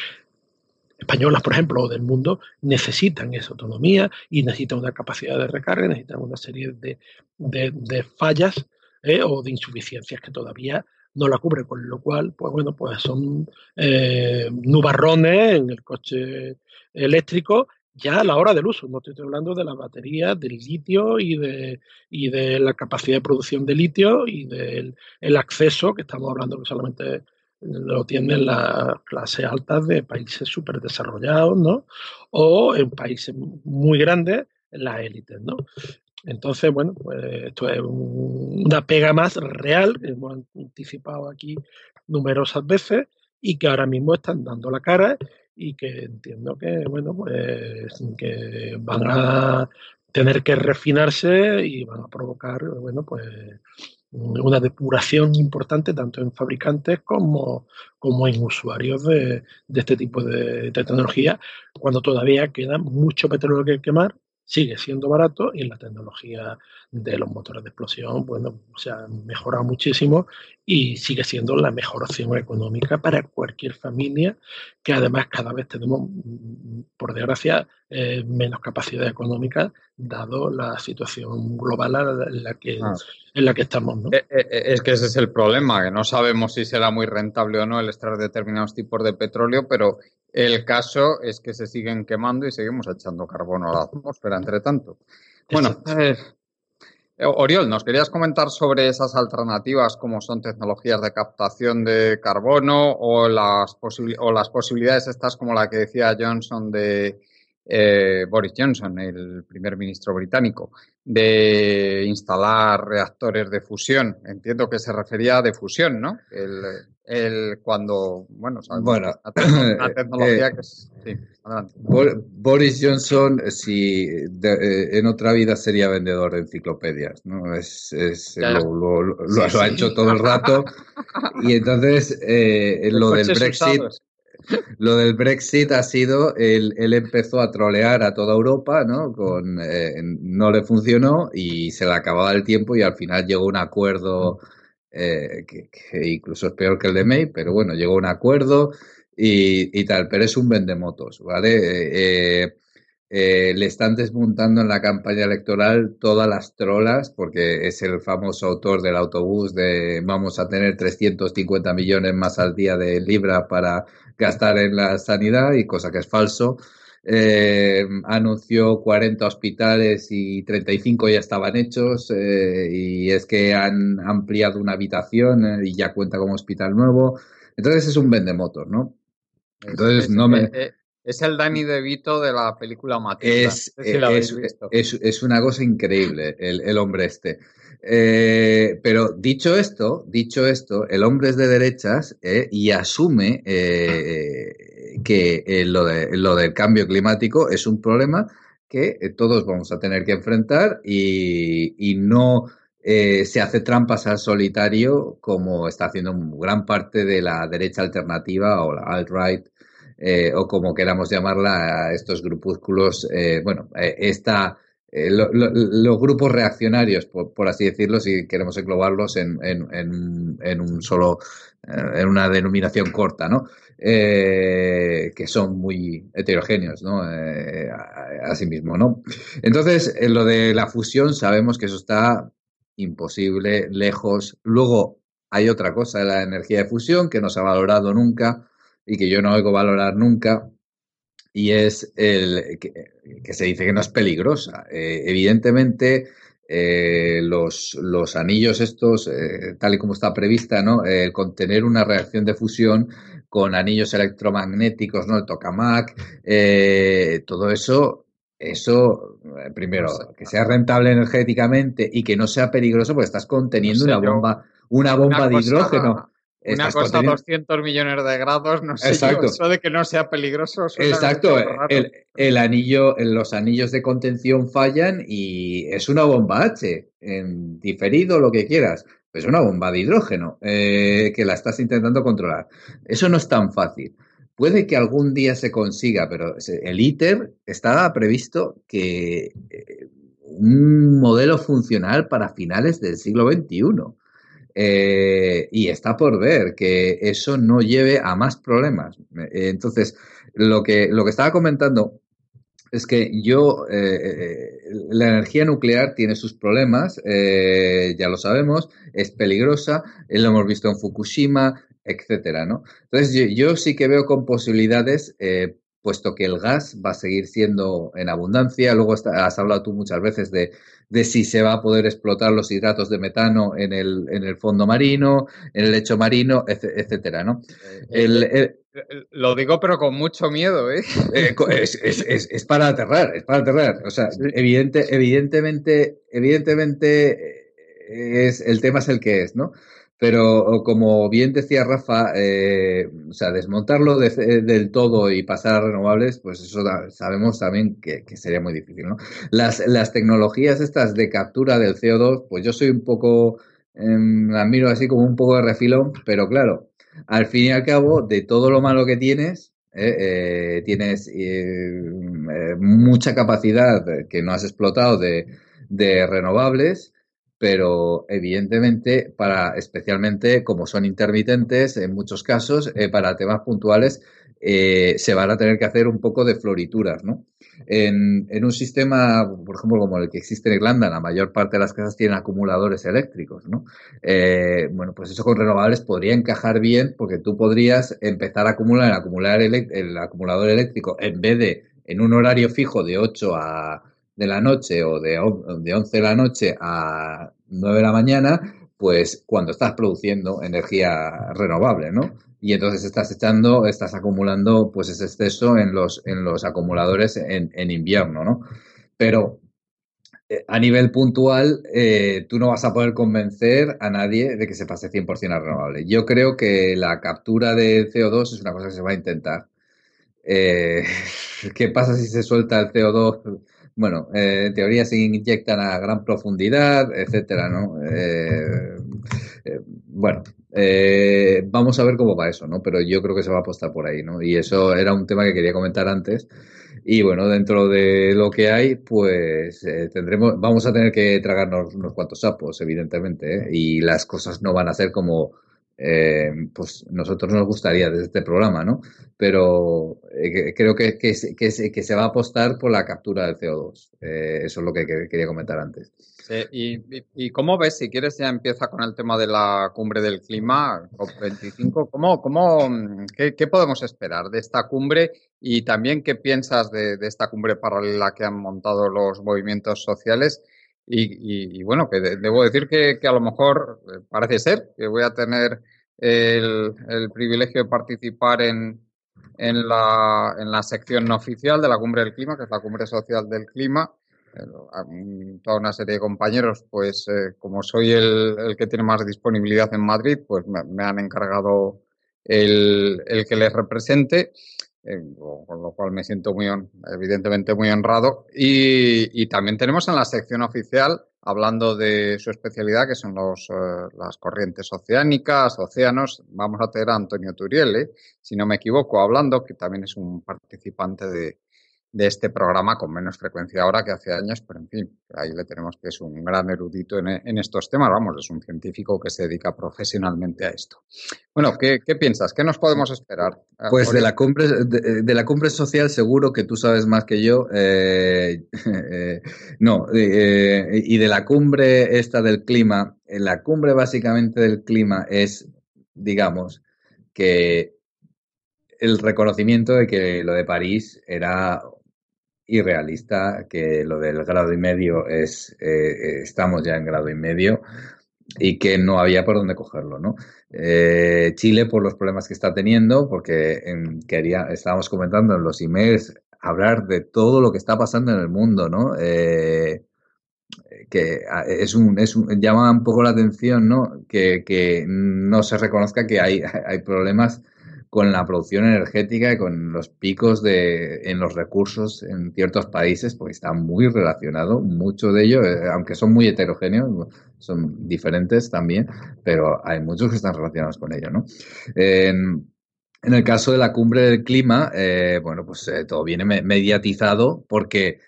Speaker 3: españolas, por ejemplo, o del mundo, necesitan esa autonomía y necesitan una capacidad de recarga, necesitan una serie de, fallas eh, o de insuficiencias que todavía no la cubre, con lo cual, pues bueno, pues son eh, nubarrones en el coche eléctrico ya a la hora del uso. No estoy hablando de la batería, del litio y de, y de la capacidad de producción de litio y del el acceso, que estamos hablando que solamente lo tienen las clases altas de países súper desarrollados, ¿no? O en países muy grandes, las élites, ¿no? Entonces, bueno, pues esto es una pega más real que hemos anticipado aquí numerosas veces y que ahora mismo están dando la cara y que entiendo que, bueno, pues que van a tener que refinarse y van a provocar, bueno, pues una depuración importante tanto en fabricantes como, como en usuarios de, de este tipo de tecnología, cuando todavía queda mucho petróleo que quemar sigue siendo barato y la tecnología de los motores de explosión, bueno, se ha mejorado muchísimo y sigue siendo la mejor opción económica para cualquier familia, que además cada vez tenemos, por desgracia, eh, menos capacidad económica, dado la situación global en la que, ah. en la que estamos. ¿no?
Speaker 1: Eh, eh, es que ese es el problema, que no sabemos si será muy rentable o no el extraer determinados tipos de petróleo, pero el caso es que se siguen quemando y seguimos echando carbono a la atmósfera, entre tanto. Bueno, eh, Oriol, ¿nos querías comentar sobre esas alternativas como son tecnologías de captación de carbono o las, o las posibilidades estas como la que decía Johnson de eh, Boris Johnson, el primer ministro británico, de instalar reactores de fusión? Entiendo que se refería a de fusión, ¿no? El, el cuando, bueno,
Speaker 4: bueno la, tecnología eh, que es... Sí, adelante. Boris Johnson, si en otra vida sería vendedor de enciclopedias, ¿no? Es, es lo, lo, ha hecho todo el rato. y entonces, eh, lo del Brexit... Lo del Brexit ha sido, él, empezó a trolear a toda Europa, ¿no? Con, eh, no le funcionó y se le acababa el tiempo y al final llegó un acuerdo eh, que, incluso es peor que el de May, pero bueno, llegó un acuerdo y, tal, pero es un vendemotos, ¿vale? Eh, eh, le están desmontando en la campaña electoral todas las trolas, porque es el famoso autor del autobús de vamos a tener 350 millones más al día de libra para gastar en la sanidad, y cosa que es falso eh, anunció 40 hospitales y 35 ya estaban hechos eh, y es que han ampliado una habitación eh, y ya cuenta como hospital nuevo. Entonces es un vendemotos, ¿no?
Speaker 1: Entonces no me... Eh, es el Danny DeVito de la película Matilda.
Speaker 4: Es, es, es, una cosa increíble el, el hombre este. pero dicho esto, dicho esto, el hombre es de derechas y asume que eh, lo, de, lo del cambio climático es un problema que eh, todos vamos a tener que enfrentar y, no eh, se hace trampas al solitario como está haciendo gran parte de la derecha alternativa o la alt-right o como queramos llamarla estos grupúsculos. bueno, esta, los grupos reaccionarios, por, por, así decirlo, si queremos englobarlos en, en, en, en un solo, en una denominación corta, ¿no? eh, que son muy heterogéneos, ¿no? Eh, mismo, ¿no? Entonces, en lo de la fusión sabemos que eso está imposible, lejos. Luego, hay otra cosa, la energía de fusión, que no se ha valorado nunca y que yo no oigo valorar nunca, y es el que, se dice que no es peligrosa. Eh, evidentemente, eh, los, los, anillos estos, eh, tal y como está prevista, ¿no? Contener una reacción de fusión con anillos electromagnéticos, ¿no? El tokamak, todo eso, eso, primero, que sea rentable energéticamente y que no sea peligroso, pues estás conteniendo una bomba, una bomba de hidrógeno.
Speaker 1: Una cosa a 200 millones de grados, no sé Exacto. eso de que no sea peligroso.
Speaker 4: Exacto, el, el, anillo, los anillos de contención fallan y es una bomba H, en diferido, lo que quieras. Es una bomba de hidrógeno eh, que la estás intentando controlar. Eso no es tan fácil. Puede que algún día se consiga, pero el ITER está previsto que eh, un modelo funcional para finales del siglo XXI. Eh, y está por ver que eso no lleve a más problemas. Eh, entonces, lo que, lo que estaba comentando es que yo, eh, la energía nuclear tiene sus problemas, ya lo sabemos, es peligrosa, lo hemos visto en Fukushima, etcétera, ¿no? Entonces, yo, sí que veo con posibilidades puesto que el gas va a seguir siendo en abundancia. Luego has hablado tú muchas veces de, de, si se va a poder explotar los hidratos de metano en el, en el fondo marino, en el lecho marino, etcétera, ¿no?
Speaker 1: Eh, eh, lo digo pero con mucho miedo, ¿eh?
Speaker 4: eh es, es, es, para aterrar, es para aterrar. O sea, evidente, evidentemente, evidentemente es, el tema es el que es, ¿no? Pero como bien decía Rafa, eh, o sea, desmontarlo del todo y pasar a renovables, pues eso sabemos también que, sería muy difícil, ¿no? Las, las, tecnologías estas de captura del CO2, pues yo soy un poco, eh, las miro así como un poco de refilón, pero claro, al fin y al cabo, de todo lo malo que tienes, eh, eh, tienes mucha capacidad que no has explotado de, de renovables pero evidentemente para especialmente como son intermitentes en muchos casos eh, para temas puntuales eh, se van a tener que hacer un poco de florituras ¿no? En, un sistema por ejemplo como el que existe en Irlanda la mayor parte de las casas tienen acumuladores eléctricos ¿no? Eh, bueno pues eso con renovables podría encajar bien porque tú podrías empezar a acumular el, acumular el acumulador eléctrico en vez de en un horario fijo de 8 a de la noche o de, de 11 de la noche a 9 de la mañana, pues cuando estás produciendo energía renovable, ¿no? Y entonces estás echando, estás acumulando pues ese exceso en los, en los acumuladores en, en invierno, ¿no? Pero eh, a nivel puntual, eh, tú no vas a poder convencer a nadie de que se pase 100% a renovable. Yo creo que la captura de CO2 es una cosa que se va a intentar. Eh, ¿Qué pasa si se suelta el CO2 bueno, eh, en teoría se inyectan a gran profundidad, etcétera, ¿no? Eh, eh, bueno, vamos a ver cómo va eso, ¿no? Pero yo creo que se va a apostar por ahí, ¿no? Y eso era un tema que quería comentar antes. Y bueno, dentro de lo que hay, pues tendremos, vamos a tener que tragarnos unos cuantos sapos, evidentemente, y las cosas no van a ser como eh, pues nosotros nos gustaría desde este programa, ¿no? Pero eh, creo que, que, que, se va a apostar por la captura del CO2. Eh, eso es lo que, quería comentar antes.
Speaker 1: y, cómo ves, si quieres ya empieza con el tema de la cumbre del clima, COP25, ¿cómo, cómo, qué, podemos esperar de esta cumbre y también qué piensas de, de esta cumbre paralela que han montado los movimientos sociales? Y, bueno, que debo decir que, a lo mejor eh, parece ser que voy a tener el, privilegio de participar en, en, la, en la sección oficial de la Cumbre del Clima, que es la Cumbre Social del Clima. Eh, toda una serie de compañeros, pues eh, como soy el, que tiene más disponibilidad en Madrid, pues me, han encargado el, el que les represente. Eh, con lo cual me siento muy, evidentemente muy honrado. Y, también tenemos en la sección oficial, hablando de su especialidad, que son los, eh, las corrientes oceánicas, océanos, vamos a tener a Antonio Turiel, si no me equivoco, hablando, que también es un participante de, de este programa con menos frecuencia ahora que hace años, pero en fin, ahí le tenemos que es un gran erudito en, estos temas, vamos, es un científico que se dedica profesionalmente a esto. Bueno, ¿qué, piensas? ¿Qué nos podemos esperar?
Speaker 4: Ah, pues de la cumbre, de, la cumbre social seguro que tú sabes más que yo, eh, eh, no, eh, y de la cumbre esta del clima, la cumbre básicamente del clima es, digamos, que el reconocimiento de que lo de París era irrealista, que lo del grado y medio es, eh, estamos ya en grado y medio y que no había por dónde cogerlo, ¿no? Eh, Chile por los problemas que está teniendo, porque quería, estábamos comentando en los emails hablar de todo lo que está pasando en el mundo, ¿no? Eh, que es un, es llama un poco la atención, ¿no? Que, que no se reconozca que hay, hay problemas con la producción energética y con los picos de, en los recursos en ciertos países, porque está muy relacionado, mucho de ello, eh, aunque son muy heterogéneos, son diferentes también, pero hay muchos que están relacionados con ello, ¿no? En, el caso de la cumbre del clima, eh, bueno, pues eh, todo viene mediatizado porque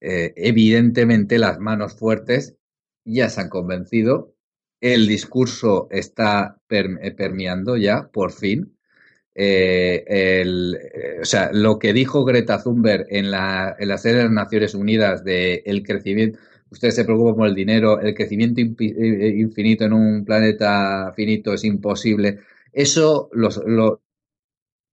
Speaker 4: evidentemente las manos fuertes ya se han convencido, el discurso está permeando ya, por fin, eh, el, eh, o sea, lo que dijo Greta Thunberg en la, en la serie de las Naciones Unidas de el crecimiento, ustedes se preocupan por el dinero, el crecimiento eh, infinito en un planeta finito es imposible. Eso lo, lo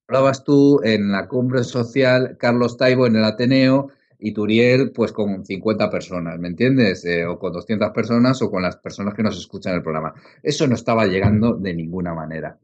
Speaker 4: hablabas tú en la cumbre social, Carlos Taibo en el Ateneo y Turiel pues con 50 personas, ¿me entiendes? o con 200 personas o con las personas que nos escuchan el programa. Eso no estaba llegando de ninguna manera.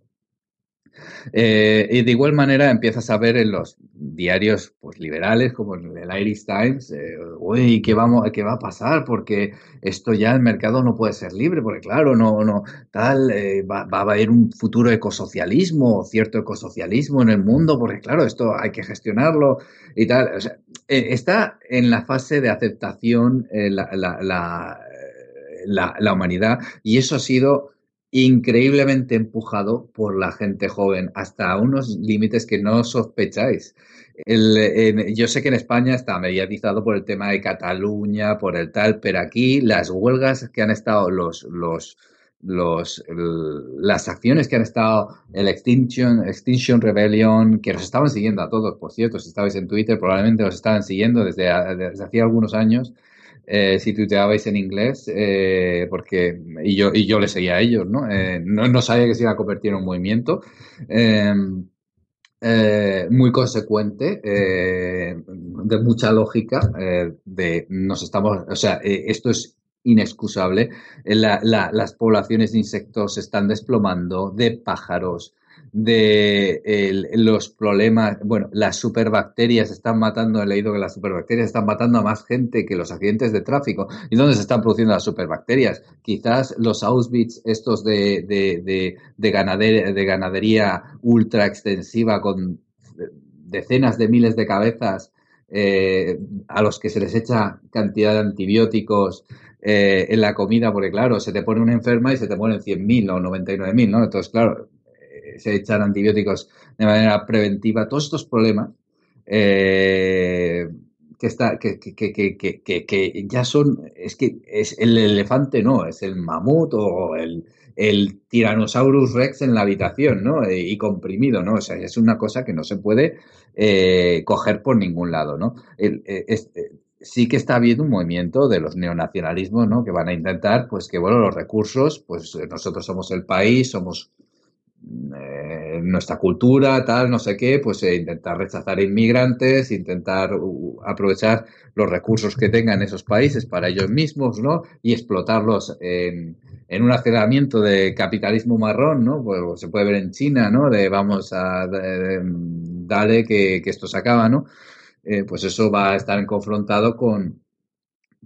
Speaker 4: Eh, y de igual manera empiezas a ver en los diarios pues, liberales como el Irish Times, eh, uy, ¿qué, vamos, ¿qué va a pasar? Porque esto ya el mercado no puede ser libre, porque claro, no, no, tal, eh, va, va, a haber un futuro ecosocialismo, cierto ecosocialismo en el mundo, porque claro, esto hay que gestionarlo y tal. Está en la fase de aceptación la, la, la humanidad y eso ha sido increíblemente empujado por la gente joven hasta unos límites que no sospecháis. yo sé que en España está mediatizado por el tema de Cataluña, por el tal, pero aquí las huelgas que han estado, los, los, los, las acciones que han estado, el Extinction, Extinction Rebellion, que nos estaban siguiendo a todos, por cierto, si estabais en Twitter probablemente los estaban siguiendo desde, desde hacía algunos años, eh, si tuiteabais en inglés, eh, porque y yo, y yo le seguía a ellos, ¿no? Eh, no, no, sabía que se iba a convertir en un movimiento. Em, muy consecuente, de mucha lógica, de nos estamos, o sea, esto es inexcusable. las poblaciones de insectos se están desplomando, de pájaros, de los problemas, bueno, las superbacterias están matando, he leído que las superbacterias están matando a más gente que los accidentes de tráfico. ¿Y dónde se están produciendo las superbacterias? Quizás los Auschwitz, estos de, de, de, ganadería ultra extensiva con decenas de miles de cabezas eh, a los que se les echa cantidad de antibióticos eh, en la comida, porque claro, se te pone una enferma y se te ponen 100.000 o 99.000, ¿no? Entonces, claro, se echan antibióticos de manera preventiva, todos estos problemas eh, que, está, que, que, que, ya son, es que es el elefante no, es el mamut o el, el Tyrannosaurus Rex en la habitación, ¿no? Eh, y comprimido, ¿no? O sea, es una cosa que no se puede eh, coger por ningún lado, ¿no? sí que está habiendo un movimiento de los neonacionalismos, ¿no? Que van a intentar, pues, que, bueno, los recursos, pues nosotros somos el país, somos eh, nuestra cultura, tal, no sé qué, pues eh, intentar rechazar inmigrantes, intentar aprovechar los recursos que tengan esos países para ellos mismos, ¿no? Y explotarlos en, un aceleramiento de capitalismo marrón, ¿no? Pues se puede ver en China, ¿no? De vamos a, dale que, que, esto se acaba, ¿no? Eh, pues eso va a estar confrontado con,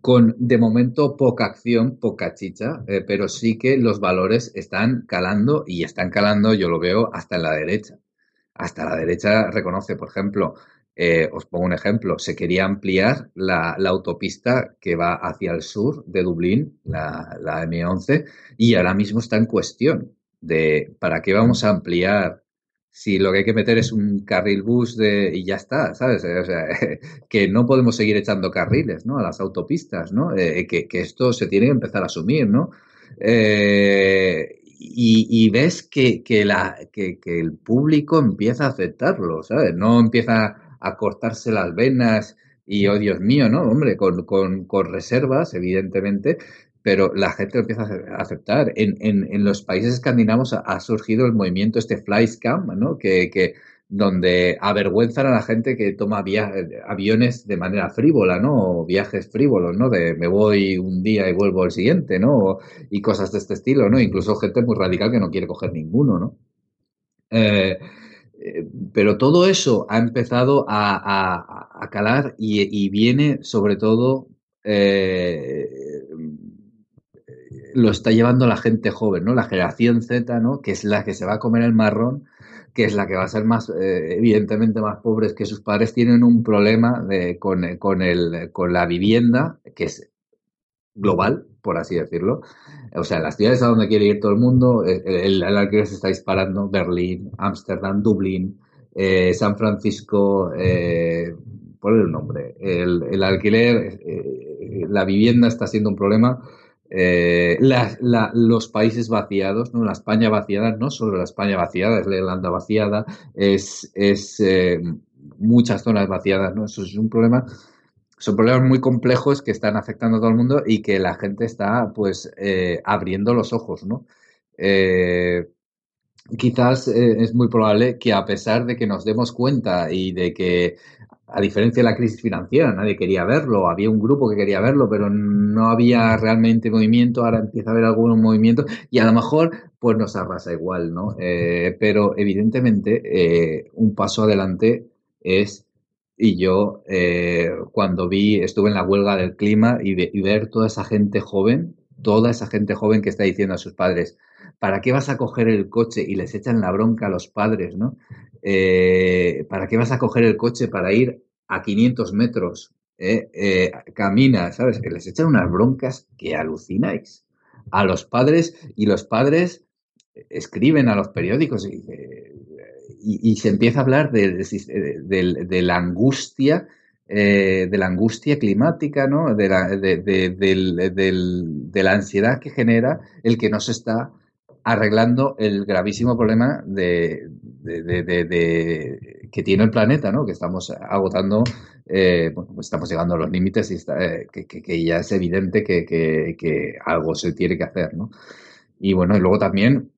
Speaker 4: con de momento poca acción, poca chicha, eh, pero sí que los valores están calando y están calando, yo lo veo, hasta en la derecha. Hasta la derecha reconoce, por ejemplo, eh, os pongo un ejemplo, se quería ampliar la, autopista que va hacia el sur de Dublín, la, la, M11, y ahora mismo está en cuestión de para qué vamos a ampliar si lo que hay que meter es un carril bus de, y ya está, ¿sabes? O sea, que no podemos seguir echando carriles, ¿no? A las autopistas, ¿no? Eh, que, esto se tiene que empezar a asumir, ¿no? Eh, y, ves que, que, la, que, que, el público empieza a aceptarlo, ¿sabes? No empieza a cortarse las venas y, oh Dios mío, ¿no? Hombre, con, con, con reservas, evidentemente, pero la gente lo empieza a aceptar. En, en, los países escandinavos ha, surgido el movimiento este Flyscam, ¿no? Que, que, donde avergüenzan a la gente que toma aviones de manera frívola, ¿no? O viajes frívolos, ¿no? De me voy un día y vuelvo al siguiente, ¿no? y cosas de este estilo, ¿no? Incluso gente muy radical que no quiere coger ninguno, ¿no? Eh, eh, pero todo eso ha empezado a, a, calar y, y, viene sobre todo eh, lo está llevando la gente joven, ¿no? La generación Z, ¿no? Que es la que se va a comer el marrón, que es la que va a ser más, eh, evidentemente, más pobres que sus padres, tienen un problema de, con, con, el, con la vivienda, que es global, por así decirlo. O sea, las ciudades a donde quiere ir todo el mundo, eh, el, alquiler se está disparando, Berlín, Ámsterdam, Dublín, eh, San Francisco, eh, por el nombre, el, el alquiler, la vivienda está siendo un problema eh, los países vaciados, ¿no? la España vaciada, no solo la España vaciada, es la Irlanda vaciada, es, es eh, muchas zonas vaciadas, ¿no? Eso es un problema, son problemas muy complejos que están afectando a todo el mundo y que la gente está pues eh, abriendo los ojos, ¿no? quizás es muy probable que a pesar de que nos demos cuenta y de que a diferencia de la crisis financiera, nadie quería verlo, había un grupo que quería verlo, pero no había realmente movimiento, ahora empieza a haber algún movimiento y a lo mejor pues nos arrasa igual, ¿no? Eh, pero evidentemente eh, un paso adelante es, y yo eh, cuando vi, estuve en la huelga del clima y, y ver toda esa gente joven, toda esa gente joven que está diciendo a sus padres, ¿para qué vas a coger el coche? Y les echan la bronca a los padres, ¿no? Eh, ¿Para qué vas a coger el coche para ir a 500 metros? Eh, eh, camina, ¿sabes? Que les echan unas broncas que alucináis a los padres y los padres escriben a los periódicos y, se empieza a hablar de, la angustia de la angustia climática, ¿no? De la, de, la ansiedad que genera el que no se está arreglando el gravísimo problema de, que tiene el planeta, ¿no? Que estamos agotando, eh, pues estamos llegando a los límites y eh, que, ya es evidente que, algo se tiene que hacer, ¿no? Y bueno, y luego también,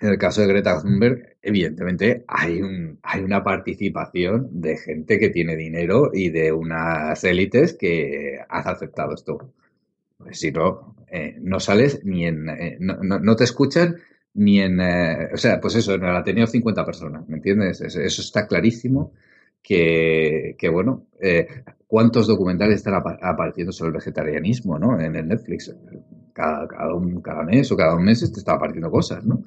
Speaker 4: en el caso de Greta Thunberg, evidentemente hay, un, hay una participación de gente que tiene dinero y de unas élites que han aceptado esto. Pues si no, eh, no sales ni en. Eh, no, no, te escuchan ni en. Eh, o sea, pues eso, en el Ateneo 50 personas, ¿me entiendes? Eso, está clarísimo. Que, que bueno, ¿cuántos documentales están apareciendo sobre el vegetarianismo, ¿no? En el Netflix. Cada, cada, un, cada mes o cada dos meses te están apareciendo cosas, ¿no?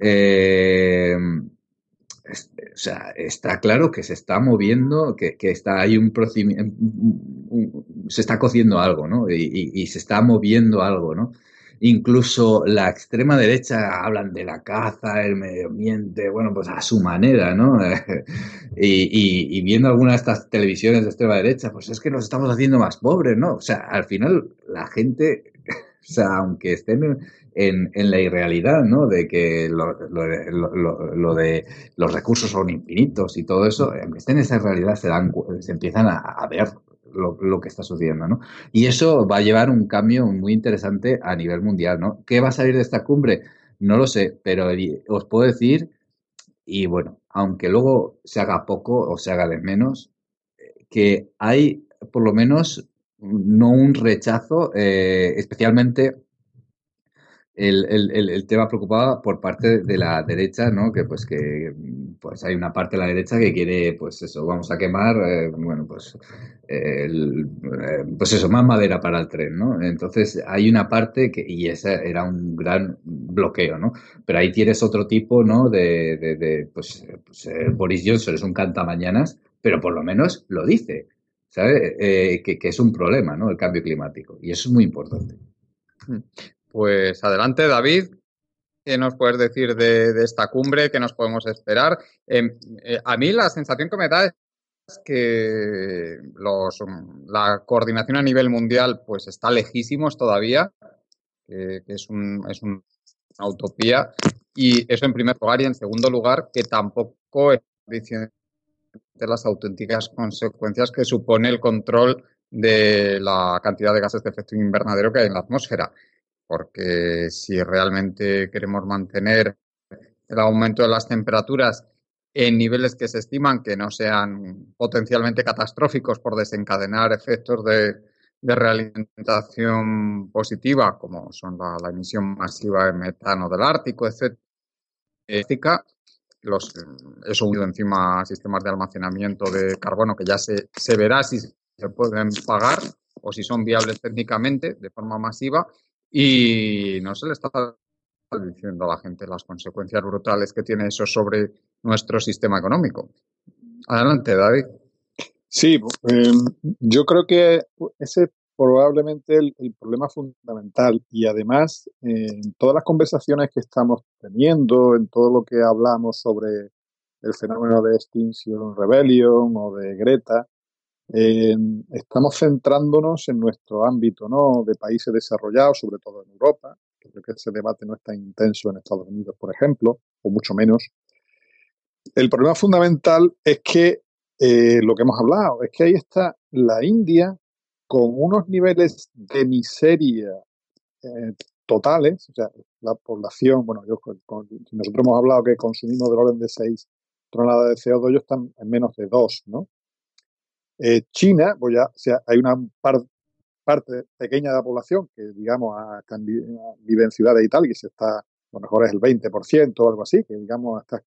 Speaker 4: Eh, o sea, está claro que se está moviendo, que, está hay un procedimiento, se está cociendo algo, ¿no? Y, se está moviendo algo, ¿no? Incluso la extrema derecha hablan de la caza, el medio ambiente, bueno, pues a su manera, ¿no? y, viendo algunas de estas televisiones de extrema derecha, pues es que nos estamos haciendo más pobres, ¿no? O sea, al final la gente, o sea, aunque estén en, la irrealidad, ¿no? De que lo, de los recursos son infinitos y todo eso, aunque estén en esa realidad, se, dan, se empiezan a, ver lo, lo, que está sucediendo, ¿no? Y eso va a llevar un cambio muy interesante a nivel mundial, ¿no? ¿Qué va a salir de esta cumbre? No lo sé, pero os puedo decir, y bueno, aunque luego se haga poco o se haga de menos, que hay por lo menos no un rechazo, eh, especialmente el, tema preocupado por parte de la derecha, ¿no? Que pues que pues hay una parte de la derecha que quiere, pues eso, vamos a quemar, eh, bueno, pues el, eh, pues eso, más madera para el tren, ¿no? Entonces hay una parte que, y ese era un gran bloqueo, ¿no? Pero ahí tienes otro tipo, ¿no? De, de, pues, pues eh, Boris Johnson es un cantamañanas, pero por lo menos lo dice, ¿sabes? que, que es un problema, ¿no? El cambio climático. Y eso es muy importante.
Speaker 1: Pues adelante, David. ¿Qué nos puedes decir de, esta cumbre? ¿Qué nos podemos esperar? Em, eh, a mí la sensación que me da es que los, la coordinación a nivel mundial pues está lejísimos todavía, que, es, un, es una utopía. Y eso en primer lugar. Y en segundo lugar, que tampoco es de las auténticas consecuencias que supone el control de la cantidad de gases de efecto invernadero que hay en la atmósfera porque si realmente queremos mantener el aumento de las temperaturas en niveles que se estiman que no sean potencialmente catastróficos por desencadenar efectos de, realimentación positiva, como son la, emisión masiva de metano del Ártico, etc. Los, eso unido encima a sistemas de almacenamiento de carbono que ya se, se verá si se pueden pagar o si son viables técnicamente de forma masiva y no se le está diciendo a la gente las consecuencias brutales que tiene eso sobre nuestro sistema económico. Adelante, David.
Speaker 2: Sí, em, yo creo que ese es probablemente el, problema fundamental y además en todas las conversaciones que estamos teniendo, en todo lo que hablamos sobre el fenómeno de Extinction Rebellion o de Greta, estamos centrándonos en nuestro ámbito ¿no? de países desarrollados, sobre todo en Europa. Creo que ese debate no es tan intenso en Estados Unidos, por ejemplo, o mucho menos. El problema fundamental es que eh, lo que hemos hablado, es que ahí está la India con unos niveles de miseria eh, totales, o sea, la población, bueno, nosotros hemos hablado que consumimos del orden de 6 toneladas de CO2, ellos están en menos de 2, ¿no? Eh, China, pues ya, hay una parte pequeña de la población que, digamos, vive en ciudades y tal, y se está, a lo mejor es el 20% o algo así, que, digamos, está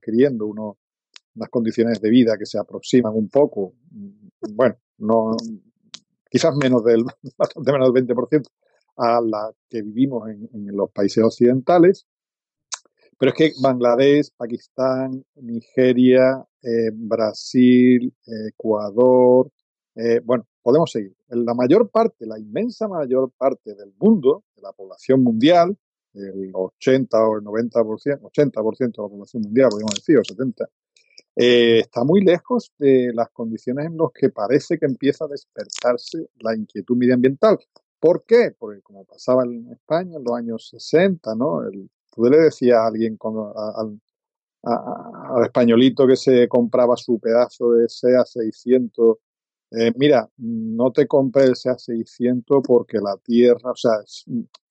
Speaker 2: queriendo unos, unas condiciones de vida que se aproximan un poco, mm, bueno, no quizás menos del, bastante menos del 20% a la que vivimos en los países occidentales, pero es que Bangladesh, Pakistán, Nigeria, eh, Brasil, Ecuador, eh, bueno, podemos seguir. La mayor parte, la inmensa mayor parte del mundo, de la población mundial, el 80 o el 90%, 80% de la población mundial, podemos decir, o 70, eh, está muy lejos de las condiciones en las que parece que empieza a despertarse la inquietud medioambiental. ¿Por qué? Porque como pasaba en España en los años 60, ¿no? Tú le decías a alguien, al, españolito que se compraba su pedazo de SEA 600, eh, mira, no te compres el SEA 600 porque la tierra, o sea,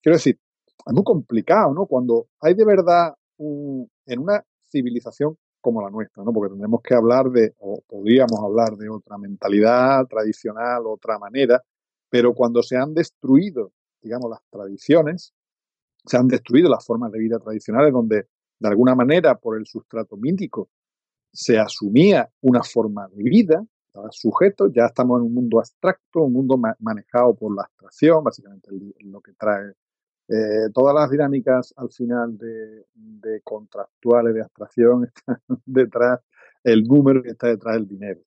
Speaker 2: quiero decir, es muy complicado, ¿no? Cuando hay de verdad en una civilización como la nuestra, ¿no? Porque tendremos que hablar de, o podríamos hablar de otra mentalidad tradicional, otra manera, pero cuando se han destruido, digamos, las tradiciones, se han destruido las formas de vida tradicionales donde de alguna manera por el sustrato mítico se asumía una forma de vida, sujeto, ya estamos en un mundo abstracto, un mundo manejado por la abstracción, básicamente lo que trae eh, todas las dinámicas al final de, de contractuales de abstracción están detrás, el número que está detrás del dinero.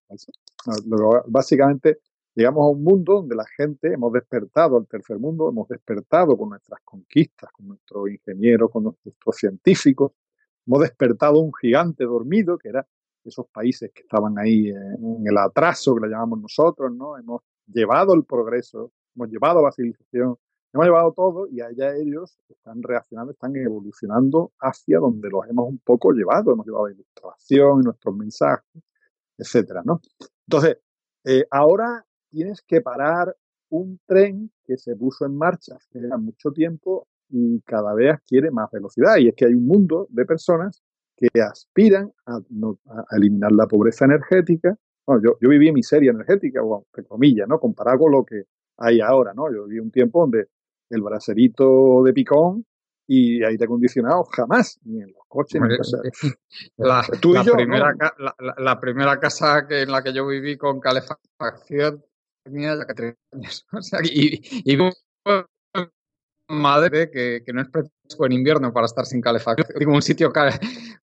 Speaker 2: Básicamente llegamos a un mundo donde la gente hemos despertado al tercer mundo, hemos despertado con nuestras conquistas, con nuestros ingenieros, con nuestros científicos, hemos despertado un gigante dormido, que era esos países que estaban ahí en el atraso, que le llamamos nosotros, ¿no? Hemos llevado el progreso, hemos llevado la civilización, hemos llevado todo y allá ellos están reaccionando, están evolucionando hacia donde los hemos un poco llevado, hemos llevado ilustración, nuestros mensajes, etcétera, ¿no? Entonces, eh, ahora tienes que parar un tren que se puso en marcha hace mucho tiempo y cada vez adquiere más velocidad. Y es que hay un mundo de personas que aspiran a, eliminar la pobreza energética. Bueno, yo, yo viví miseria energética, bueno, entre comillas, ¿no? Comparado con lo que hay ahora, ¿no? Yo viví un tiempo donde el bracerito de picón y aire acondicionado jamás, ni en los coches, ni en casa.
Speaker 1: La, la, primera, la, primera casa que, en la que yo viví con calefacción ya que tres años. O sea, y, y madre que, que, no es fresco en invierno para estar sin calefacción. Digo, un sitio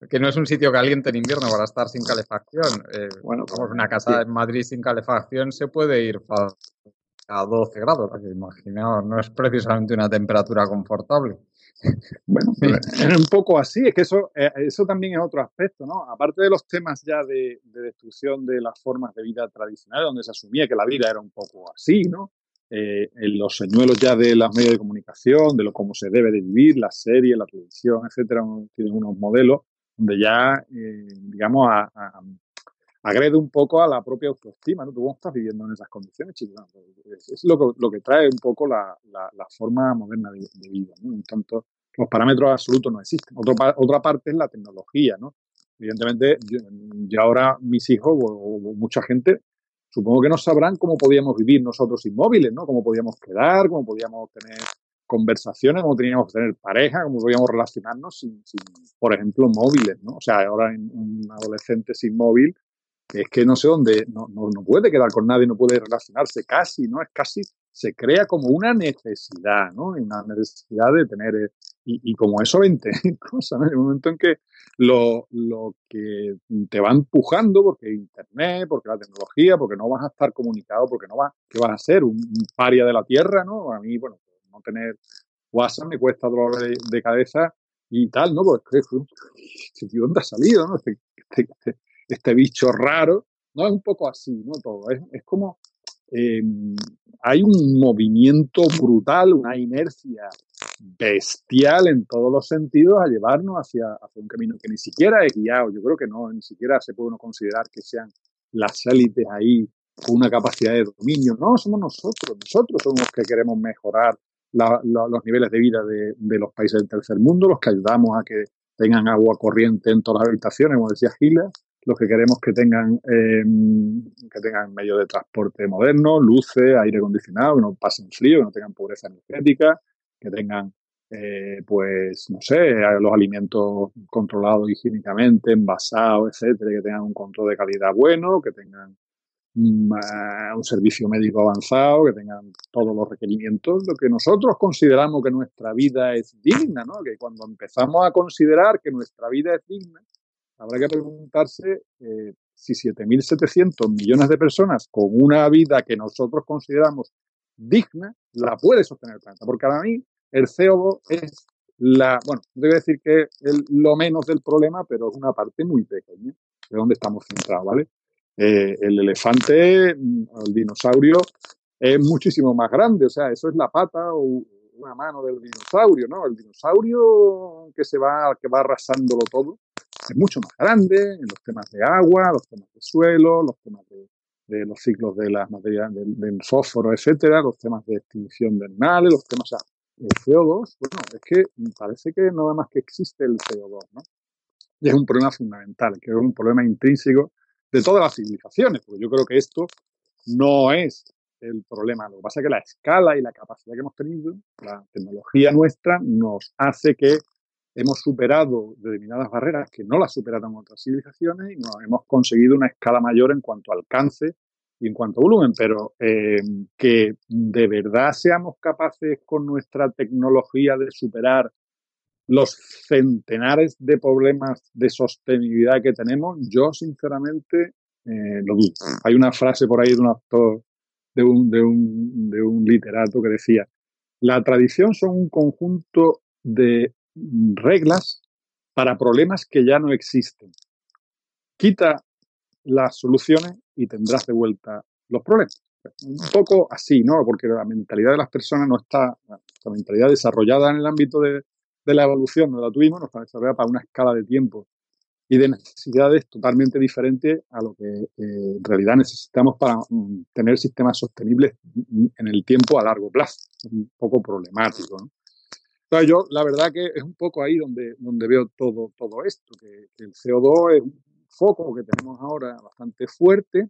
Speaker 1: que no es un sitio caliente en invierno para estar sin calefacción. Eh, bueno, vamos, una casa en Madrid sin calefacción se puede ir a 12 grados, imaginaos, no es precisamente una temperatura confortable.
Speaker 2: Bueno, es un poco así, es que eso, eh, eso también es otro aspecto, ¿no? Aparte de los temas ya de, destrucción de las formas de vida tradicionales, donde se asumía que la vida era un poco así, ¿no? Eh, en los señuelos ya de los medios de comunicación, de lo cómo se debe de vivir, la serie, la televisión, etcétera, tienen unos modelos donde ya, eh, digamos, a, agrede un poco a la propia autoestima, ¿no? ¿Tú cómo estás viviendo en esas condiciones, chicos? Es, lo, que, lo que trae un poco la, la, forma moderna de, vida, ¿no? En tanto, los parámetros absolutos no existen. otra parte es la tecnología, ¿no? Evidentemente, yo, ahora mis hijos o, mucha gente, supongo que no sabrán cómo podíamos vivir nosotros inmóviles, ¿no? Cómo podíamos quedar, cómo podíamos tener conversaciones, cómo teníamos que tener pareja, cómo podíamos relacionarnos sin, sin, por ejemplo, móviles, ¿no? O sea, ahora un adolescente sin móvil es que no sé dónde, no, no, puede quedar con nadie, no puede relacionarse casi, ¿no? Es casi, se crea como una necesidad, ¿no? Una necesidad de tener, eh, y, como eso 20 cosas, ¿no? En el momento en que lo, lo que te va empujando, porque Internet, porque la tecnología, porque no vas a estar comunicado, porque no vas, ¿qué vas a ser? Un, paria de la tierra, ¿no? A mí, bueno, no tener WhatsApp me cuesta dolor de, cabeza y tal, ¿no? Pues, este tío, ¿dónde ha salido, no? Este, este este bicho raro. No es un poco así, ¿no? Todo. Es, es como. Eh, hay un movimiento brutal, una inercia bestial en todos los sentidos a llevarnos hacia, hacia un camino que ni siquiera es guiado. Yo creo que no, ni siquiera se puede uno considerar que sean las élites ahí con una capacidad de dominio. No, somos nosotros. Nosotros somos los que queremos mejorar los niveles de vida de, de, los países del tercer mundo, los que ayudamos a que tengan agua corriente en todas las habitaciones, como decía Giles, los que queremos que tengan eh, que tengan medios de transporte modernos, luces, aire acondicionado, que no pasen frío, que no tengan pobreza energética, que tengan eh, pues no sé, los alimentos controlados higiénicamente, envasados, etcétera, que tengan un control de calidad bueno, que tengan mm, eh, un servicio médico avanzado, que tengan todos los requerimientos, lo que nosotros consideramos que nuestra vida es digna, ¿no? Que cuando empezamos a considerar que nuestra vida es digna, habrá que preguntarse eh, si 7.700 millones de personas con una vida que nosotros consideramos digna, la puede sostener el planeta. Porque para mí el CO2 es la, bueno, a decir que es lo menos del problema, pero es una parte muy pequeña de donde estamos centrados, ¿vale? Eh, el elefante, el dinosaurio, es muchísimo más grande, o sea, eso es la pata o una mano del dinosaurio, ¿no? El dinosaurio que se va, que va arrasándolo todo, es mucho más grande en los temas de agua, los temas de suelo, los temas de, los ciclos de las materias del, fósforo, etcétera, los temas de extinción de animales, los temas, o sea, el CO2, bueno, es que parece que nada más que existe el CO2, ¿no? Y es un problema fundamental, que es un problema intrínseco de todas las civilizaciones, porque yo creo que esto no es el problema. Lo que pasa es que la escala y la capacidad que hemos tenido, la tecnología nuestra, nos hace que hemos superado determinadas barreras que no las superaron otras civilizaciones y nos hemos conseguido una escala mayor en cuanto a alcance y en cuanto a volumen, pero eh, que de verdad seamos capaces con nuestra tecnología de superar los centenares de problemas de sostenibilidad que tenemos, yo sinceramente eh, lo dudo. Hay una frase por ahí de un actor, de un, de un, de un literato que decía, la tradición son un conjunto de reglas para problemas que ya no existen. Quita las soluciones y tendrás de vuelta los problemas. Un poco así, ¿no? Porque la mentalidad de las personas no está, la mentalidad desarrollada en el ámbito de, la evolución, no la tuvimos, no está desarrollada para una escala de tiempo y de necesidades totalmente diferentes a lo que eh, en realidad necesitamos para mm, tener sistemas sostenibles en el tiempo a largo plazo. Es un poco problemático, ¿no? Entonces yo, la verdad que es un poco ahí donde, donde veo todo, todo esto, que, el CO2 es un foco que tenemos ahora bastante fuerte,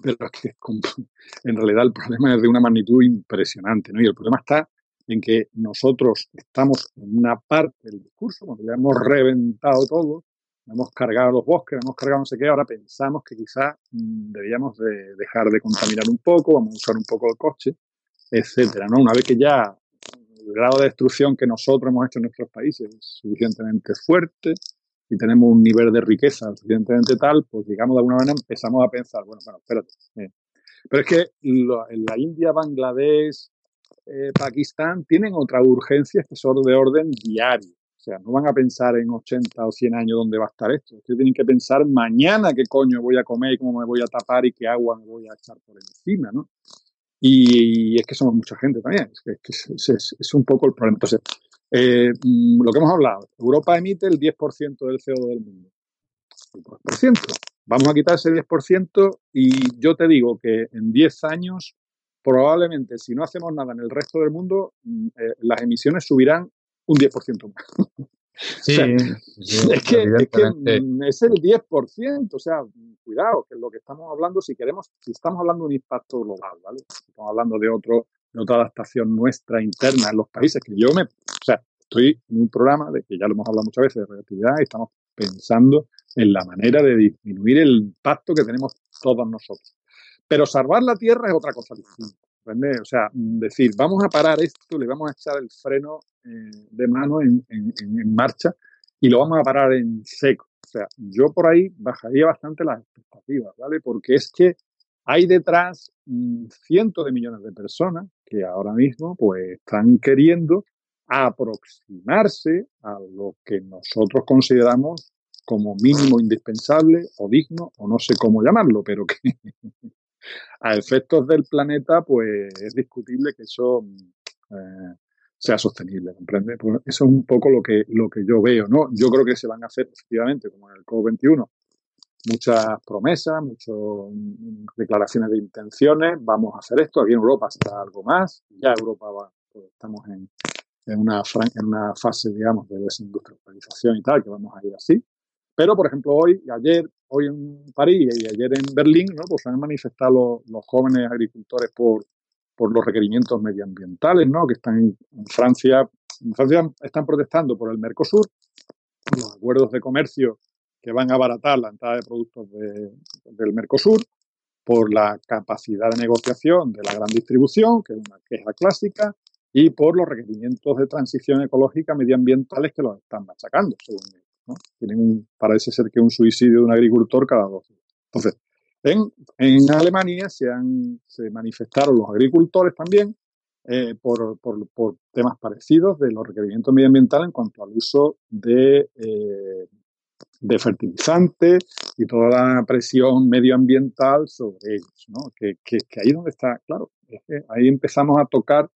Speaker 2: pero que en realidad el problema es de una magnitud impresionante, ¿no? Y el problema está en que nosotros estamos en una parte del discurso, cuando ya hemos reventado todo, hemos cargado los bosques, hemos cargado no sé qué, ahora pensamos que quizás mm, deberíamos de dejar de contaminar un poco, vamos a usar un poco el coche, etcétera, ¿no? Una vez que ya el grado de destrucción que nosotros hemos hecho en nuestros países es suficientemente fuerte y tenemos un nivel de riqueza suficientemente tal, pues digamos de alguna manera empezamos a pensar, bueno, bueno, espérate, eh, Pero es que en la India, Bangladesh, eh, Pakistán tienen otra urgencia que son de orden diario. O sea, no van a pensar en 80 o 100 años dónde va a estar esto. Ustedes tienen que pensar mañana qué coño voy a comer y cómo me voy a tapar y qué agua me voy a echar por encima, ¿no? Y, es que somos mucha gente también. Es, que es, es, un poco el problema. Entonces, eh, mm, lo que hemos hablado, Europa emite el 10% del CO2 del mundo. El 2%. Vamos a quitar ese 10% y yo te digo que en 10 años probablemente si no hacemos nada en el resto del mundo, mm, eh, las emisiones subirán un 10% más. Sí, es, que, es, que, mm, es el 10%, o sea, cuidado, que es lo que estamos hablando, si queremos, si estamos hablando de un impacto global, ¿vale? Estamos hablando de otro, de otra adaptación nuestra interna en los países, que yo me, o sea, estoy en un programa de que ya lo hemos hablado muchas veces de relatividad y estamos pensando en la manera de disminuir el impacto que tenemos todos nosotros. Pero salvar la Tierra es otra cosa distinta. O sea, decir, vamos a parar esto, le vamos a echar el freno eh, de mano en, marcha y lo vamos a parar en seco. O sea, yo por ahí bajaría bastante las expectativas, ¿vale? Porque es que hay detrás mm, cientos de millones de personas que ahora mismo pues están queriendo aproximarse a lo que nosotros consideramos como mínimo indispensable o digno o no sé cómo llamarlo, pero que a efectos del planeta, pues es discutible que eso eh, sea sostenible, ¿comprende? Pues eso es un poco lo que, lo que yo veo, ¿no? Yo creo que se van a hacer, efectivamente, como en el COP21, muchas promesas, muchas mm, declaraciones de intenciones, vamos a hacer esto, aquí en Europa será algo más, ya Europa va, pues estamos en, en, una, en una fase, digamos, de desindustrialización y tal, que vamos a ir así. Pero, por ejemplo, hoy, ayer, hoy en París y ayer en Berlín, ¿no? pues han manifestado los, jóvenes agricultores por, por los requerimientos medioambientales, ¿no? que están en, Francia. En Francia están protestando por el Mercosur, los acuerdos de comercio que van a abaratar la entrada de productos del Mercosur, por la capacidad de negociación de la gran distribución, que es una queja clásica, y por los requerimientos de transición ecológica medioambientales que los están machacando, según tienen un, parece ser que un suicidio de un agricultor cada dos días. Entonces, en, Alemania se, han, se manifestaron los agricultores también eh, por, por, por, temas parecidos de los requerimientos medioambientales en cuanto al uso de, eh, de fertilizantes y toda la presión medioambiental sobre ellos. ¿no? Que, que, que ahí donde está, claro, ahí empezamos a tocar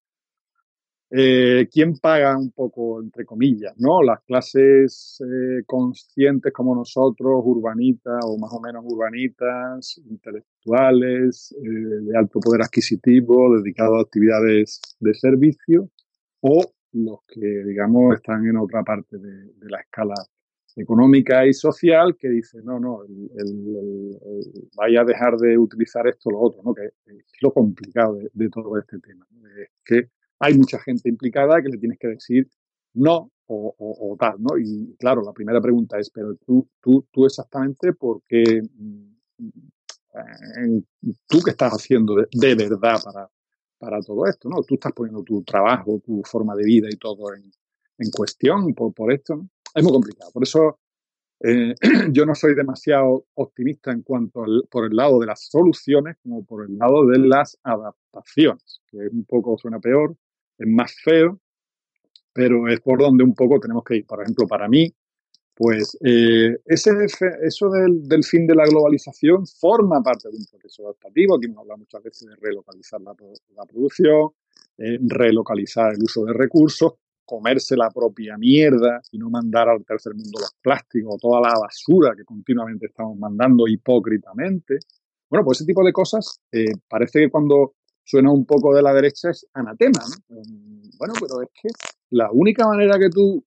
Speaker 2: eh, ¿quién paga un poco, entre comillas, ¿no? Las clases eh, conscientes como nosotros, urbanitas o más o menos urbanitas, intelectuales, eh, de alto poder adquisitivo, dedicados a actividades de servicio, o los que, digamos, están en otra parte de, la escala económica y social que dicen, no, no, vaya a dejar de utilizar esto o lo otro, ¿no? Que es lo complicado de, de todo este tema. Es que hay mucha gente implicada que le tienes que decir no o, tal, ¿no? Y claro, la primera pregunta es, pero tú, tú, tú exactamente, ¿por qué, mm, tú qué estás haciendo de, verdad para, para todo esto, ¿no? Tú estás poniendo tu trabajo, tu forma de vida y todo en, en cuestión por, por esto, ¿no? Es muy complicado. Por eso eh, yo no soy demasiado optimista en cuanto al, por el lado de las soluciones como por el lado de las adaptaciones, que un poco suena peor, es más feo, pero es por donde un poco tenemos que ir. Por ejemplo, para mí, pues eh, ese, eso del, fin de la globalización forma parte de un proceso adaptativo. Aquí hemos hablado muchas veces de relocalizar la, producción, eh, relocalizar el uso de recursos, comerse la propia mierda y no mandar al tercer mundo los plásticos, toda la basura que continuamente estamos mandando hipócritamente. Bueno, pues ese tipo de cosas eh, parece que cuando suena un poco de la derecha es anatema. Bueno, pero es que la única manera que tú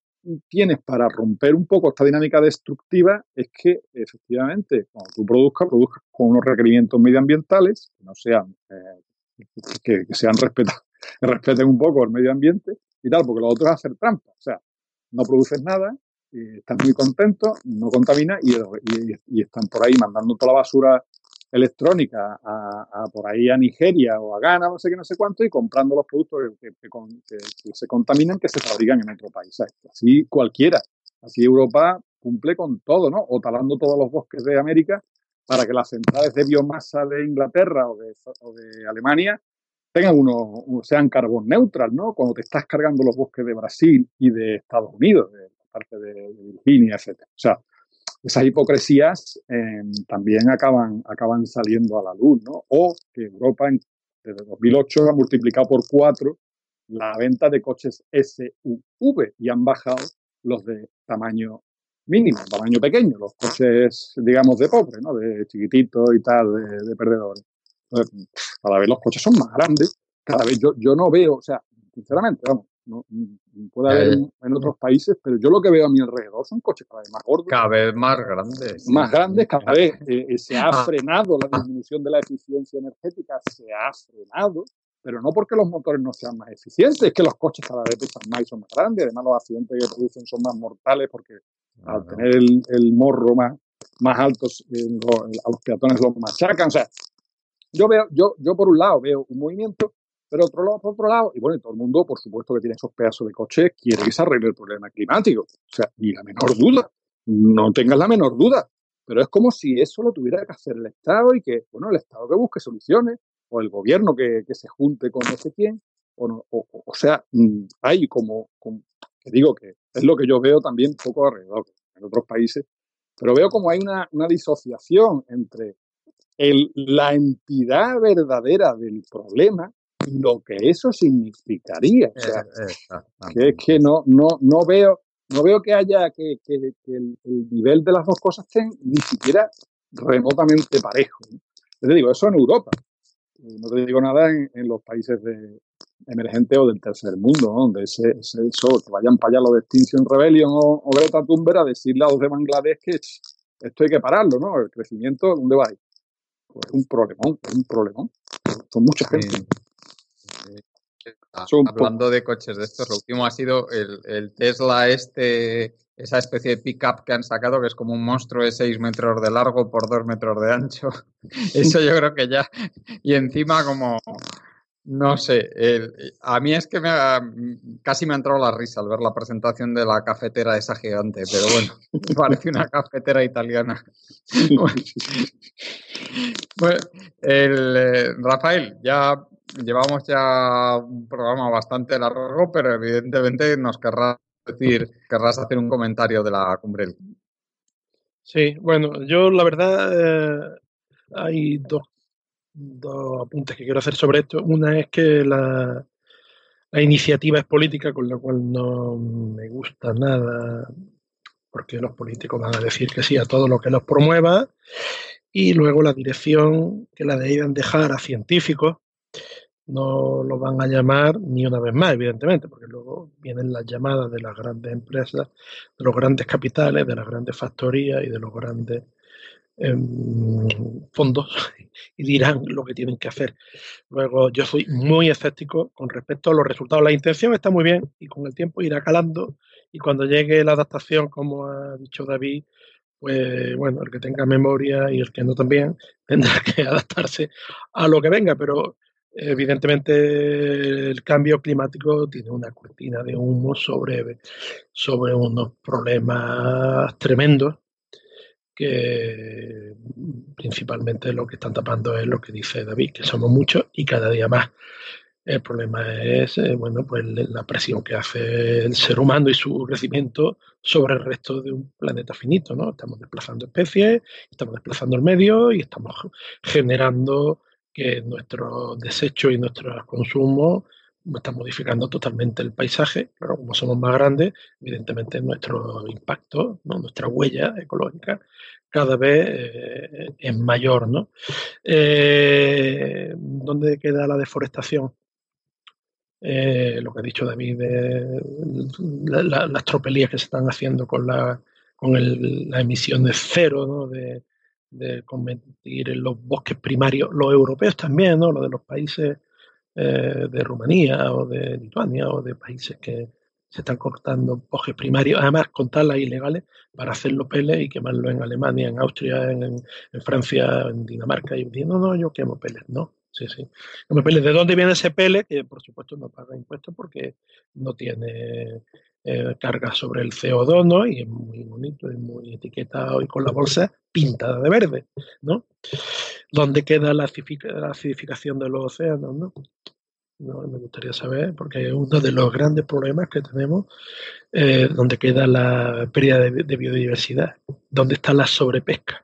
Speaker 2: tienes para romper un poco esta dinámica destructiva es que efectivamente cuando tú produzcas, produzcas con unos requerimientos medioambientales que no sean eh, que, sean respetados, que respeten un poco el medio ambiente y tal, porque lo otro es hacer trampa. O sea, no produces nada, y estás muy contento, no contaminas y, y, están por ahí mandando toda la basura electrónica a, por ahí a Nigeria o a Ghana, no sé qué, no sé cuánto, y comprando los productos que, se contaminan que se fabrican en otro país. Así cualquiera. Así Europa cumple con todo, ¿no? O talando todos los bosques de América para que las centrales de biomasa de Inglaterra o de, o de Alemania tengan uno, sean carbón neutral, ¿no? Cuando te estás cargando los bosques de Brasil y de Estados Unidos, de parte de Virginia, etcétera. O sea, esas hipocresías eh, también acaban, acaban saliendo a la luz, ¿no? O que Europa desde 2008 ha multiplicado por cuatro la venta de coches SUV y han bajado los de tamaño mínimo, tamaño pequeño, los coches, digamos, de pobre, ¿no? De chiquititos y tal, de, de perdedores. cada vez los coches son más grandes, cada vez yo, yo no veo, o sea, sinceramente, vamos, no, puede haber en otros países, pero yo lo que veo a mi alrededor son coches cada vez más gordos.
Speaker 1: Cada vez más grandes.
Speaker 2: Más grandes, cada vez eh, eh, se ha ah. frenado la disminución de la eficiencia energética, se ha frenado, pero no porque los motores no sean más eficientes, es que los coches cada vez pesan más y son más grandes, además los accidentes que producen son más mortales porque al tener el, morro más, más alto a los peatones los machacan, o sea, yo veo, yo, yo por un lado veo un movimiento pero otro lado, por otro lado, y bueno, todo el mundo, por supuesto, que tiene esos pedazos de coche, quiere que se arregle el problema climático. O sea, ni la menor duda. No tengas la menor duda. Pero es como si eso lo tuviera que hacer el Estado y que, bueno, el Estado que busque soluciones, o el gobierno que, se junte con no sé quién. O, no, o, sea, mm, hay como, que digo que es lo que yo veo también poco alrededor en otros países, pero veo como hay una, una disociación entre la entidad verdadera del problema lo que eso significaría. O sea, que es que no, no, no veo, no veo que haya que, que, el, nivel de las dos cosas estén ni siquiera remotamente parejo. Te digo, eso en Europa. No te digo nada en, los países de emergentes o del tercer mundo, donde ese, ese, eso, que vayan para allá los de Extinction Rebellion o, o Greta Thunberg a decirle a los de Bangladesh que esto hay que pararlo, ¿no? El crecimiento, ¿dónde va? Pues es un problemón, es un problemón. Son mucha gente.
Speaker 1: Hablando de coches de estos, lo último ha sido el, Tesla este, esa especie de pickup que han sacado, que es como un monstruo de 6 metros de largo por 2 metros de ancho. Eso yo creo que ya. Y encima como, no sé, a mí es que me casi me ha entrado la risa al ver la presentación de la cafetera esa gigante, pero bueno, parece una cafetera italiana. Bueno, el, eh, Rafael, ya llevamos ya un programa bastante largo, pero evidentemente nos querrás decir, querrás hacer un comentario de la cumbre.
Speaker 3: Sí, bueno, yo la verdad eh, hay dos, dos apuntes que quiero hacer sobre esto. Una es que la, la iniciativa es política, con lo cual no me gusta nada, porque los políticos van a decir que sí a todo lo que los promueva. Y luego la dirección que la deben dejar a científicos no lo van a llamar ni una vez más, evidentemente, porque luego vienen las llamadas de las grandes empresas, de los grandes capitales, de las grandes factorías y de los grandes em, fondos y dirán lo que tienen que hacer. Luego, yo soy muy escéptico con respecto a los resultados. La intención está muy bien y con el tiempo irá calando y cuando llegue la adaptación, como ha dicho David, pues bueno, el que tenga memoria y el que no también tendrá que adaptarse a lo que venga, pero Evidentemente el cambio climático tiene una cortina de humo sobre, sobre unos problemas tremendos que principalmente lo que están tapando es lo que dice David, que somos muchos y cada día más. El problema es, eh, bueno, pues la presión que hace el ser humano y su crecimiento sobre el resto de un planeta finito, ¿no? Estamos desplazando especies, estamos desplazando el medio y estamos generando que nuestro desecho y nuestro consumo está modificando totalmente el paisaje. Claro, como somos más grandes, evidentemente nuestro impacto, nuestra huella ecológica cada vez eh, es mayor. ¿no? Eh, ¿Dónde queda la deforestación? Eh, lo que ha dicho David, de las tropelías que se están haciendo con la, con emisión de cero ¿no? de, de convertir en los bosques primarios, los europeos también, ¿no? Los de los países eh, de Rumanía o de Lituania o de países que se están cortando bosques primarios, además con talas ilegales para hacerlo pele y quemarlo en Alemania, en Austria, en, Francia, en Dinamarca, y diciendo, no, yo quemo peles, no, sí, sí. Peles. ¿De dónde viene ese pele? Que por supuesto no paga impuestos porque no tiene eh, carga sobre el CO2, ¿no? Y es muy bonito, es muy etiquetado y con la bolsa pintada de verde, ¿no? ¿Dónde queda la, acidificación de los océanos, no? Me gustaría saber, porque es uno de los grandes problemas que tenemos, eh, donde queda la pérdida de, biodiversidad, dónde está la sobrepesca,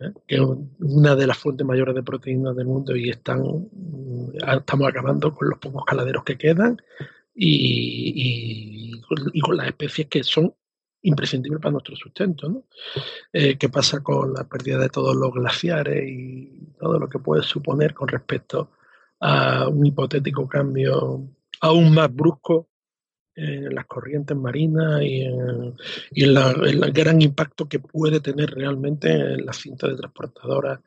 Speaker 3: ¿eh? que es una de las fuentes mayores de proteínas del mundo y están, mm, estamos acabando con los pocos caladeros que quedan y, con las especies que son imprescindibles para nuestro sustento. ¿no? Eh, ¿Qué pasa con la pérdida de todos los glaciares y todo lo que puede suponer con respecto a un hipotético cambio aún más brusco en las corrientes marinas y en, el gran impacto que puede tener realmente en la cinta de transportadoras,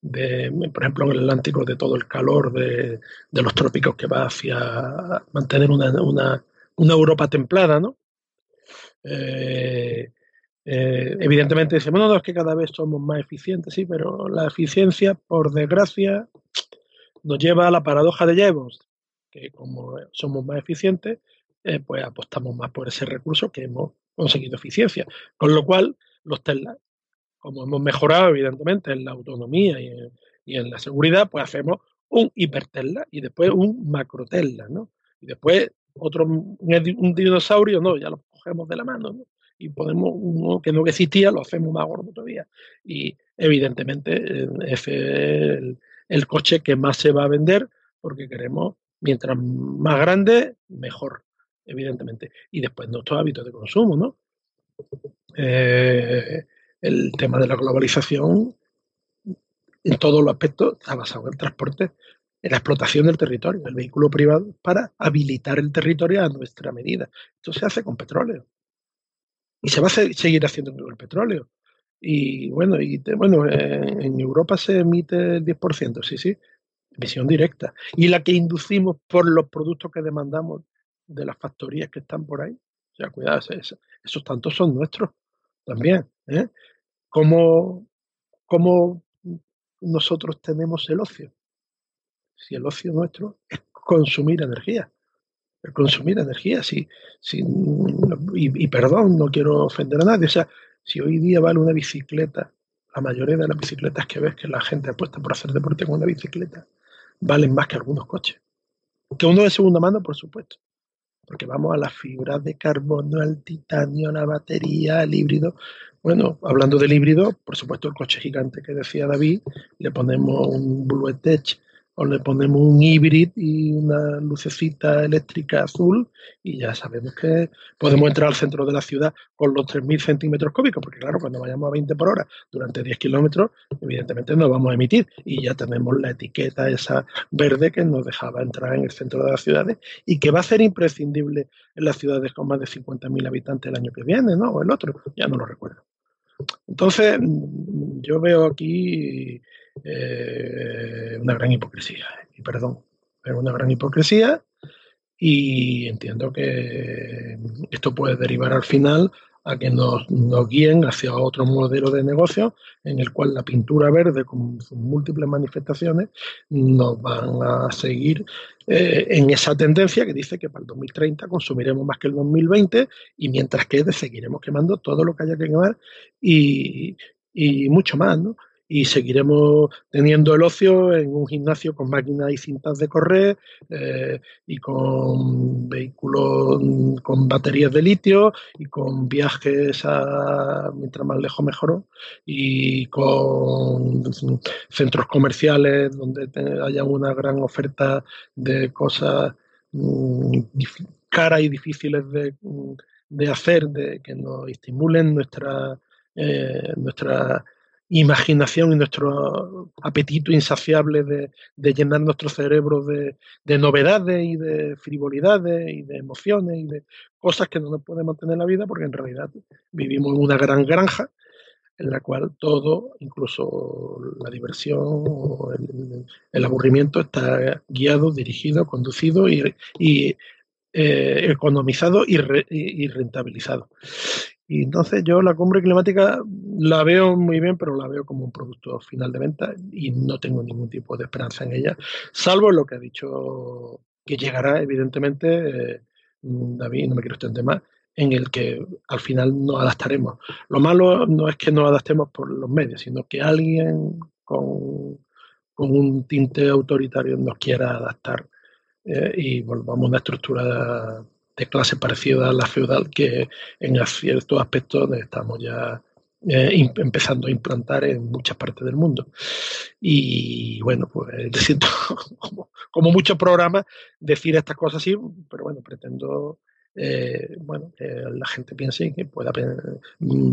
Speaker 3: de, por ejemplo, en el Atlántico, de todo el calor de, los trópicos que va hacia mantener una, una, una Europa templada, ¿no? Eh, eh, evidentemente decimos, no, no, es que cada vez somos más eficientes, sí, pero la eficiencia, por desgracia, nos lleva a la paradoja de Jevons, que como somos más eficientes, eh, pues apostamos más por ese recurso que hemos conseguido eficiencia. Con lo cual, los como hemos mejorado evidentemente en la autonomía y en, la seguridad, pues hacemos un hipertesla y después un macro Tesla, ¿no? Y después otro, un, dinosaurio, no, ya lo cogemos de la mano, ¿no? Y podemos, uno que no existía, lo hacemos más gordo todavía. Y evidentemente ese es el, el coche que más se va a vender porque queremos, mientras más grande, mejor, evidentemente. Y después nuestros hábitos de consumo, ¿no? Eh, el tema de la globalización en todos los aspectos está basado en el transporte, en la explotación del territorio, el vehículo privado, para habilitar el territorio a nuestra medida. Esto se hace con petróleo. Y se va a seguir haciendo con el petróleo. Y bueno, y bueno en Europa se emite el 10%, sí, sí, emisión directa. Y la que inducimos por los productos que demandamos de las factorías que están por ahí. O sea, cuidado, esos, tantos son nuestros también. ¿Eh? ¿Cómo, ¿Cómo nosotros tenemos el ocio? Si el ocio nuestro es consumir energía. El consumir energía, sí, sí y, y, perdón, no quiero ofender a nadie. O sea, si hoy día vale una bicicleta, la mayoría de las bicicletas que ves que la gente apuesta por hacer deporte con una bicicleta, valen más que algunos coches. Que uno de segunda mano, por supuesto. Porque vamos a las fibras de carbono, al titanio, a la batería, al híbrido. Bueno, hablando del híbrido, por supuesto el coche gigante que decía David, le ponemos un Blue Tech o le ponemos un híbrido y una lucecita eléctrica azul y ya sabemos que podemos entrar al centro de la ciudad con los 3.000 centímetros cúbicos, porque claro, cuando vayamos a 20 por hora durante 10 kilómetros, evidentemente no vamos a emitir y ya tenemos la etiqueta esa verde que nos dejaba entrar en el centro de las ciudades y que va a ser imprescindible en las ciudades con más de 50.000 habitantes el año que viene, ¿no? O el otro, ya no lo recuerdo. Entonces, yo veo aquí eh, una gran hipocresía, y perdón, pero una gran hipocresía y entiendo que esto puede derivar al final a que nos, guíen hacia otro modelo de negocio en el cual la pintura verde con sus múltiples manifestaciones nos van a seguir eh, en esa tendencia que dice que para el 2030 consumiremos más que el 2020 y mientras quede seguiremos quemando todo lo que haya que quemar y mucho más, ¿no? Y seguiremos teniendo el ocio en un gimnasio con máquinas y cintas de correr eh, y con vehículos con baterías de litio y con viajes a mientras más lejos mejor y con centros comerciales donde haya una gran oferta de cosas mm, caras y difíciles de, de hacer de que nos estimulen nuestra eh, nuestra imaginación y nuestro apetito insaciable de, llenar nuestro cerebro de, novedades y de frivolidades y de emociones y de cosas que no nos pueden mantener en la vida porque en realidad vivimos en una gran granja en la cual todo, incluso la diversión o el, aburrimiento, está guiado, dirigido, conducido y, eh, economizado y rentabilizado. Y entonces yo la cumbre climática la veo muy bien, pero la veo como un producto final de venta y no tengo ningún tipo de esperanza en ella, salvo lo que ha dicho que llegará, evidentemente, mm, David, no me quiero extender más, en el que al final nos adaptaremos. Lo malo no es que nos adaptemos por los medios, sino que alguien con, un tinte autoritario nos quiera adaptar eh, y volvamos a una estructura de clase parecida a la feudal que en ciertos aspectos estamos ya eh, empezando a implantar en muchas partes del mundo. Y bueno, pues siento como, como muchos programas decir estas cosas así, pero bueno, pretendo eh, bueno, que la gente piense y que pueda mm,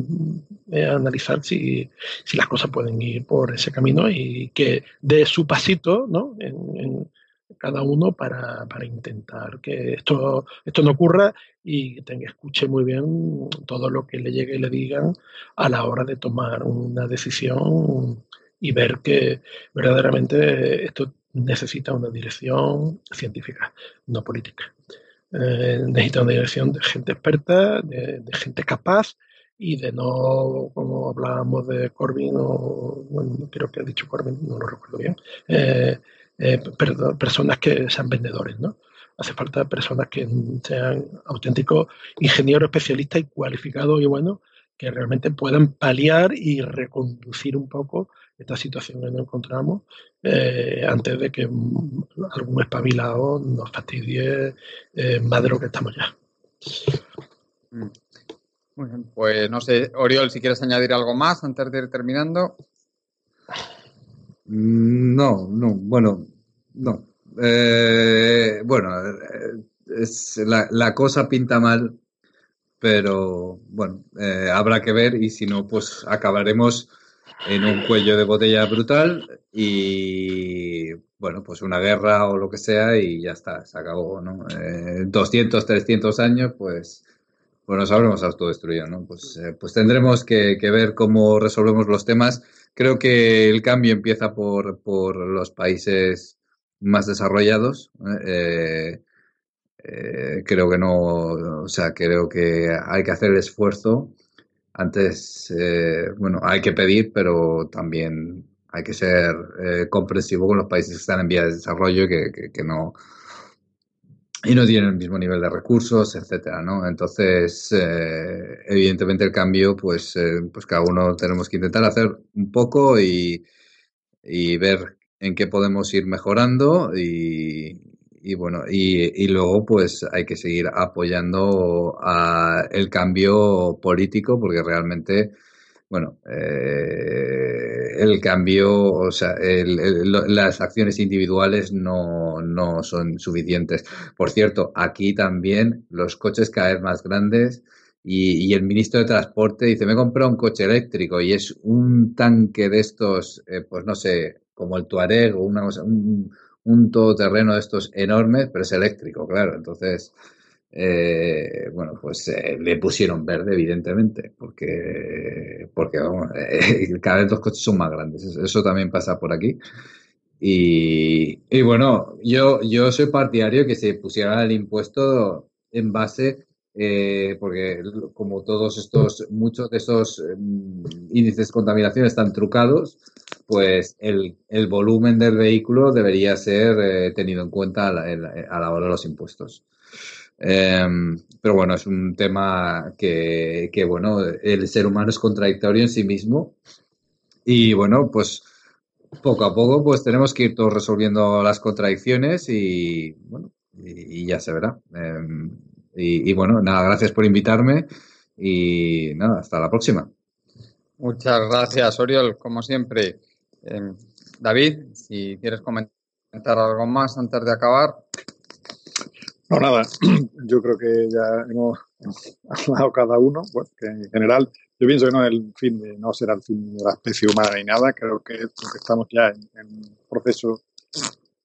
Speaker 3: eh, analizar si, si, las cosas pueden ir por ese camino y que dé su pasito ¿no? Cada uno para, para, intentar que esto, esto no ocurra y escuche muy bien todo lo que le llegue y le digan a la hora de tomar una decisión y ver que verdaderamente esto necesita una dirección científica, no política. Eh, necesita una dirección de gente experta, de, gente capaz y de no, como hablábamos de Corbyn, o bueno, creo que ha dicho Corbyn, no lo recuerdo bien, eh, eh, personas que sean vendedores, ¿no? Hace falta personas que sean auténticos ingenieros especialistas y cualificados y bueno, que realmente puedan paliar y reconducir un poco esta situación que nos encontramos eh, antes de que algún espabilado nos fastidie eh, más de lo que estamos ya.
Speaker 1: Mm. Muy bien, pues no sé, Oriol, si quieres añadir algo más antes de ir terminando.
Speaker 4: No, no, bueno, no. Eh, bueno, es, la, la, cosa pinta mal, pero bueno, habrá que ver y si no, pues acabaremos en un cuello de botella brutal y bueno, pues una guerra o lo que sea y ya está, se acabó, ¿no? Eh, 200, 300 años, pues, pues nos habremos autodestruido, ¿no? Pues, eh, pues tendremos que, ver cómo resolvemos los temas. Creo que el cambio empieza por, por los países más desarrollados. ¿eh? Eh, creo que no, o sea, creo que hay que hacer el esfuerzo antes, eh, bueno, hay que pedir, pero también hay que ser eh, comprensivo con los países que están en vía de desarrollo y que, que, no y no tienen el mismo nivel de recursos, etcétera, ¿no? Entonces, eh, evidentemente el cambio, pues, pues cada uno tenemos que intentar hacer un poco y, y ver en qué podemos ir mejorando y, y bueno, y, luego pues hay que seguir apoyando a el cambio político porque realmente, bueno, eh, el cambio, o sea, las acciones individuales no, no son suficientes. Por cierto, aquí también los coches cada vez más grandes y, el ministro de Transporte dice, me compré un coche eléctrico y es un tanque de estos, eh, pues no sé, como el Tuareg o una un, un todoterreno de estos enormes, pero es eléctrico, claro. Entonces, eh, bueno, pues eh, le pusieron verde, evidentemente, porque, porque eh, cada vez los coches son más grandes. Eso, también pasa por aquí. Y, y, bueno, yo, yo soy partidario que se pusiera el impuesto en base eh, porque como todos estos, muchos de esos em, índices de contaminación están trucados, pues el, el volumen del vehículo debería ser eh, tenido en cuenta a la, hora de los impuestos. Em, pero bueno, es un tema que, que, bueno, el ser humano es contradictorio en sí mismo y bueno, pues poco a poco pues tenemos que ir todos resolviendo las contradicciones y bueno, y, ya se verá. Em, y, bueno, nada, gracias por invitarme y nada, hasta la próxima.
Speaker 1: Muchas gracias, Oriol, como siempre. Em, David, si quieres comentar algo más antes de acabar.
Speaker 2: No, nada, yo creo que ya hemos hablado cada uno, pues que en general yo pienso que no, el fin de, no será el fin de la especie humana ni nada, creo que, estamos ya en, un proceso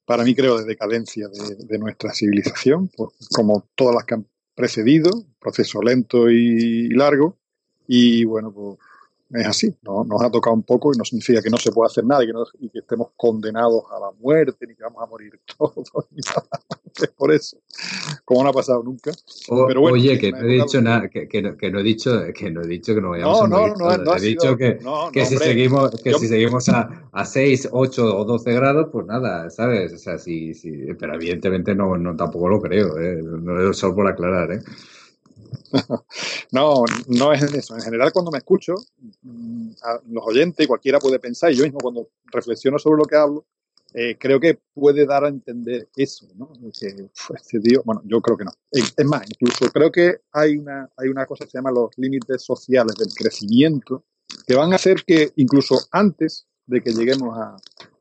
Speaker 2: para mí creo de decadencia de, de, nuestra civilización, pues como todas las que han precedido, proceso lento y largo, y bueno, pues es así, ¿no? nos ha tocado un poco y no significa que no se pueda hacer nada y que, estemos condenados a la muerte ni que vamos a morir todos, es por eso, como no ha pasado nunca.
Speaker 4: oye, que no he dicho nada, que, que, no, he dicho que no he dicho que no vayamos a morir no, he dicho que, que si seguimos que si seguimos a, a 6, 8 o 12 grados, pues nada, ¿sabes? O sea, sí, sí, pero evidentemente no, no tampoco lo creo, ¿eh? no es solo por aclarar, ¿eh?
Speaker 2: no, no es eso. En general, cuando me escucho, mm, los oyentes, cualquiera puede pensar, y yo mismo cuando reflexiono sobre lo que hablo, eh, creo que puede dar a entender eso, ¿no? Que este tío, bueno, yo creo que no. Es más, incluso creo que hay una, hay una cosa que se llama los límites sociales del crecimiento, que van a hacer que incluso antes de que lleguemos a,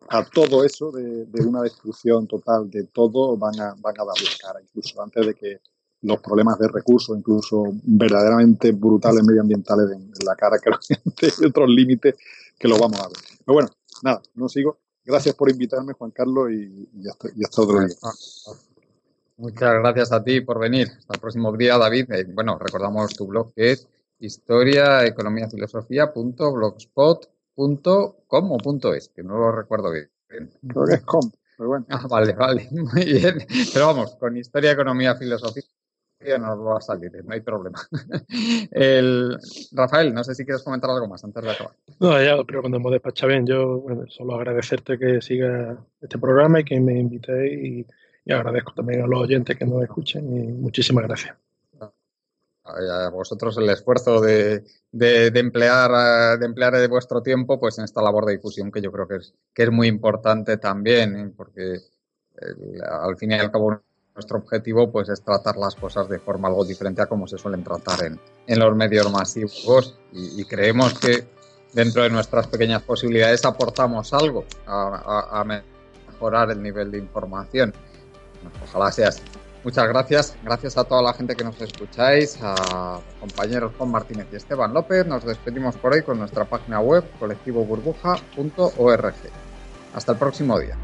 Speaker 2: a todo eso, de, una destrucción total de todo, van a, van a darle cara, incluso antes de que los problemas de recursos, incluso verdaderamente brutales medioambientales en, la cara, que hay otros límites que lo vamos a ver. Pero bueno, nada, no sigo. Gracias por invitarme, Juan Carlos, y, ya, hasta, ya otro día.
Speaker 1: Muchas gracias a ti por venir. Hasta el próximo día, David. Eh, bueno, recordamos tu blog que es historia, economía, filosofía, punto, blogspot, punto, com o punto es, que no lo recuerdo bien.
Speaker 2: Creo que es com, pero bueno.
Speaker 1: Ah, vale, vale, muy bien. Pero vamos, con historia, economía, filosofía, nos va a salir, no hay problema. El, Rafael, no sé si quieres comentar algo más antes de acabar.
Speaker 3: No, ya, pero cuando hemos despachado bien, yo bueno, solo agradecerte que siga este programa y que me invitéis y, agradezco también a los oyentes que nos escuchen y muchísimas gracias.
Speaker 1: A vosotros el esfuerzo de, de, emplear de emplear vuestro tiempo pues en esta labor de difusión que yo creo que es, que es muy importante también, ¿eh? porque al fin y al cabo nuestro objetivo pues es tratar las cosas de forma algo diferente a como se suelen tratar en, en los medios masivos y, creemos que dentro de nuestras pequeñas posibilidades aportamos algo a, mejorar el nivel de información. Ojalá sea así. Muchas gracias. Gracias a toda la gente que nos escucháis, a compañeros Juan Martínez y Esteban López. Nos despedimos por hoy con nuestra página web colectivoburbuja.org. Hasta el próximo día.